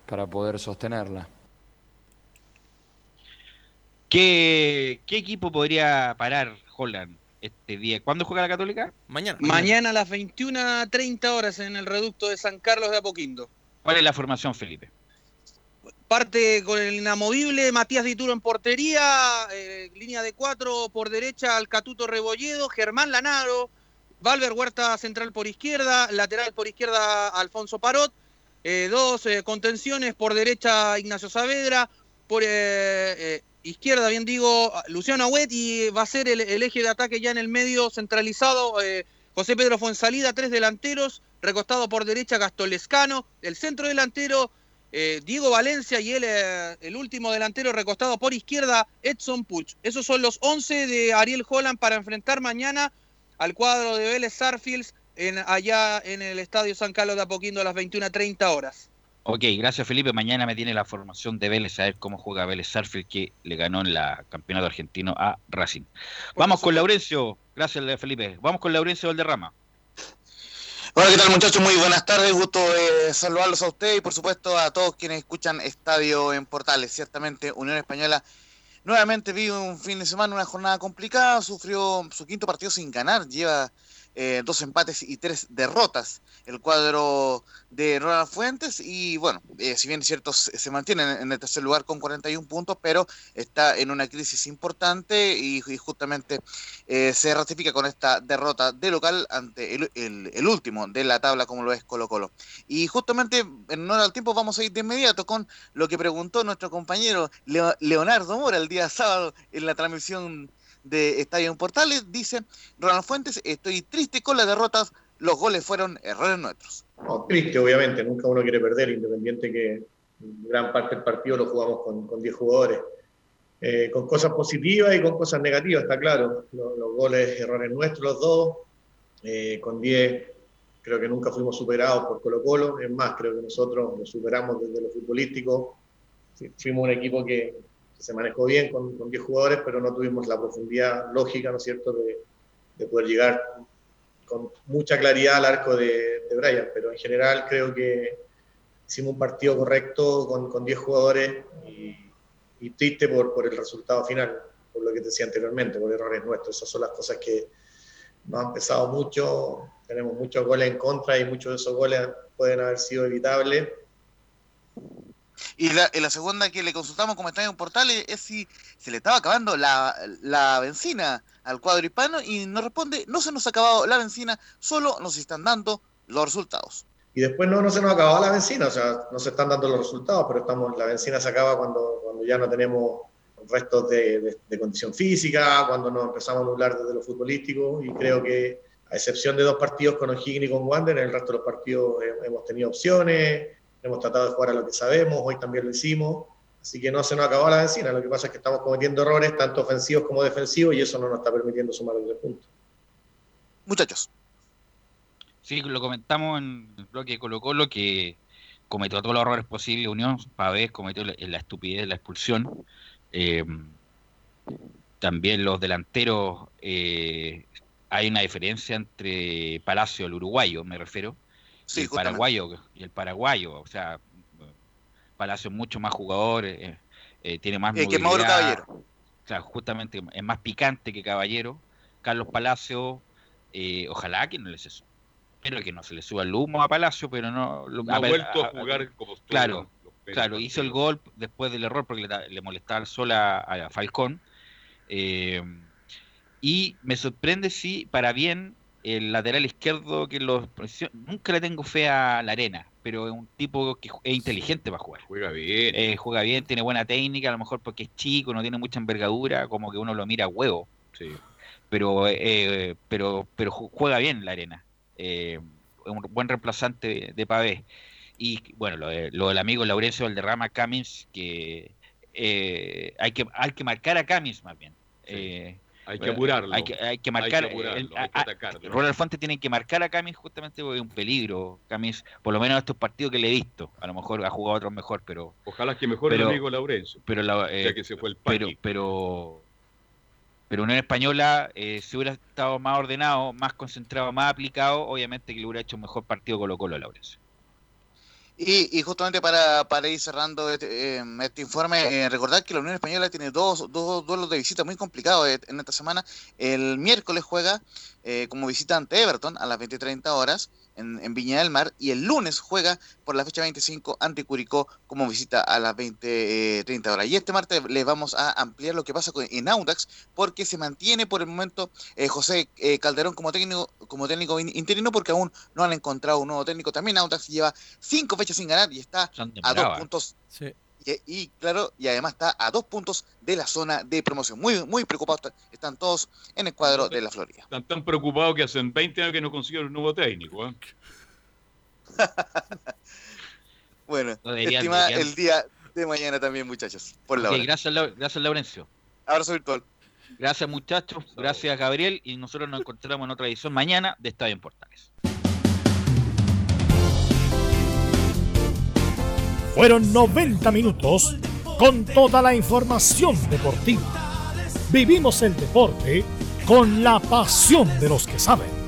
para poder sostenerla. ¿Qué, qué equipo podría parar Holland este día? ¿Cuándo juega la Católica? Mañana. Mañana a las 21.30 horas en el reducto de San Carlos de Apoquindo. ¿Cuál es la formación, Felipe? Parte con el inamovible Matías Dituro en portería, eh, línea de cuatro por derecha Alcatuto Rebolledo, Germán Lanaro, Valver Huerta central por izquierda, lateral por izquierda Alfonso Parot, eh, dos eh, contenciones por derecha Ignacio Saavedra, por eh, izquierda, bien digo, Luciano Agüet y va a ser el, eje de ataque ya en el medio centralizado José Pedro Fuensalida, tres delanteros, recostado por derecha Gastón Lescano, el centro delantero Diego Valencia y el, el último delantero recostado por izquierda, Edson Puch. Esos son los 11 de Ariel Holland para enfrentar mañana al cuadro de Vélez Sarfields en, allá en el Estadio San Carlos de Apoquindo a las 21.30 horas. Ok, gracias Felipe. Mañana me tiene la formación de Vélez, a ver cómo juega Vélez Sarfield, que le ganó en la campeonato argentino a Racing. Vamos con Laurencio. Gracias Felipe. Vamos con Laurencio Valderrama. Hola, ¿qué tal muchachos? Muy buenas tardes, gusto de saludarlos a ustedes y por supuesto a todos quienes escuchan Estadio en Portales. Ciertamente Unión Española nuevamente vive un fin de semana, una jornada complicada, sufrió su quinto partido sin ganar, lleva eh, dos empates y tres derrotas el cuadro de Ronald Fuentes y bueno, eh, si bien es cierto se, mantiene en, el tercer lugar con 41 puntos, pero está en una crisis importante y, justamente eh, se ratifica con esta derrota de local ante el, el- el último de la tabla como lo es Colo Colo. Y justamente en honor al tiempo vamos a ir de inmediato con lo que preguntó nuestro compañero Leo- Leonardo Mora el día sábado en la transmisión de Estadio en Portales. Dice Ronald Fuentes, estoy triste con las derrotas, los goles fueron errores nuestros. No, triste, obviamente, nunca uno quiere perder, independiente que gran parte del partido lo jugamos con, con 10 jugadores. Eh, con cosas positivas y con cosas negativas, está claro. Los, los goles, errores nuestros, los dos. Eh, con 10, creo que nunca fuimos superados por Colo Colo. Es más, creo que nosotros lo superamos desde lo futbolístico. Fu- Fuimos un equipo que, se manejó bien con, con 10 jugadores, pero no tuvimos la profundidad lógica, ¿no es cierto?, de, de poder llegar con mucha claridad al arco de, de Brian, pero en general creo que hicimos un partido correcto con, con 10 jugadores y, y triste por, por el resultado final, por lo que te decía anteriormente, por errores nuestros. Esas son las cosas que nos han pesado mucho, tenemos muchos goles en contra y muchos de esos goles pueden haber sido evitables. Y la, la segunda que le consultamos como está en Portales es si se le estaba acabando la, la benzina al cuadro hispano y nos responde, no se nos ha acabado la benzina, solo nos están dando los resultados. Y después no, no se nos acababa la benzina, o sea, no se están dando los resultados, pero estamos, la benzina se acaba cuando, cuando ya no tenemos restos de, condición física, cuando nos empezamos a nublar desde lo futbolístico, y creo que a excepción de dos partidos con O'Higgins y con Wander, en el resto de los partidos he- hemos tenido opciones, hemos tratado de jugar a lo que sabemos, hoy también lo hicimos, así que no se nos acabó la benzina, lo que pasa es que estamos cometiendo errores tanto ofensivos como defensivos y eso no nos está permitiendo sumar los tres puntos. Muchachos. Sí, lo comentamos en el bloque de Colo Colo que cometió todos los errores posibles Unión, Pavés cometió la, la estupidez de la expulsión. Eh, también los delanteros, eh, hay una diferencia entre Palacio, el uruguayo, me refiero, Sí, y el justamente. paraguayo, y el paraguayo, o sea, Palacio es mucho más jugador, eh, eh, tiene más Eh, que Mauro. Caballero. Claro, justamente es más picante que Caballero. Carlos Palacio, eh, ojalá que no les eso. Pero que no se le suba el humo a Palacio, pero no. lo- No ha vuelto a jugar como estuvo Claro, claro, hizo el gol después del error porque le, le molestaba el sol a, a Falcón. Eh, y me sorprende si, para bien, el lateral izquierdo que los nunca le tengo fe a la arena, pero es un tipo que es inteligente para jugar. Juega bien. Eh, juega bien, tiene buena técnica, a lo mejor porque es chico, no tiene mucha envergadura, como que uno lo mira a huevo. Pero, eh, pero, pero ju- juega bien la arena. Eh, es un buen reemplazante de, de Pavé. Y bueno, lo, de- lo del amigo Laurencio Valderrama Camins, que eh, hay que hay que marcar a Camins más bien. Eh, Hay que apurarlo. Hay que, hay que Hay que marcar. apurarlo, el- hay que a- a- atacarlo. Ronald Fuentes tiene que marcar a Camis justamente porque es un peligro. Camis, por lo menos en estos partidos que le he visto. A lo mejor ha jugado otros mejor, pero. Ojalá que mejore pero- el amigo Laurencio. Pero la, ya eh, que se fue el pero, pero, pero Unión Española, eh, si hubiera estado más ordenado, más concentrado, más aplicado, obviamente que le hubiera hecho un mejor partido Colo Colo a Laurencio. Y, y justamente para, para ir cerrando este, eh, este informe, eh, recordar que la Unión Española tiene dos, dos duelos de visita muy complicados eh, en esta semana. El miércoles juega eh, como visita ante Everton a las 20.30 horas en, en Viña del Mar y el lunes juega por la fecha 25 ante Curicó como visita a las 20.30 horas. Y este martes les vamos a ampliar lo que pasa con, en Audax porque se mantiene por el momento eh, José eh, Calderón como técnico, como técnico in- interino porque aún no han encontrado un nuevo técnico. También Audax lleva cinco fechas sin ganar y está a dos puntos. Y, y, claro, y además está a dos puntos de la zona de promoción. Muy, muy preocupados están todos en el cuadro de la Florida. Están tan preocupados que hacen 20 años que no consiguen un nuevo técnico. ¿eh? Bueno, No deberían, estima deberían. el día de mañana también, muchachos. Por la Ok, hora. gracias, gracias, Laurencio. Abrazo virtual. Gracias, muchachos. Gracias, Gabriel. Y nosotros nos encontramos en otra edición mañana de Estadio en Portales. Fueron 90 minutos con toda la información deportiva. Vivimos el deporte con la pasión de los que saben.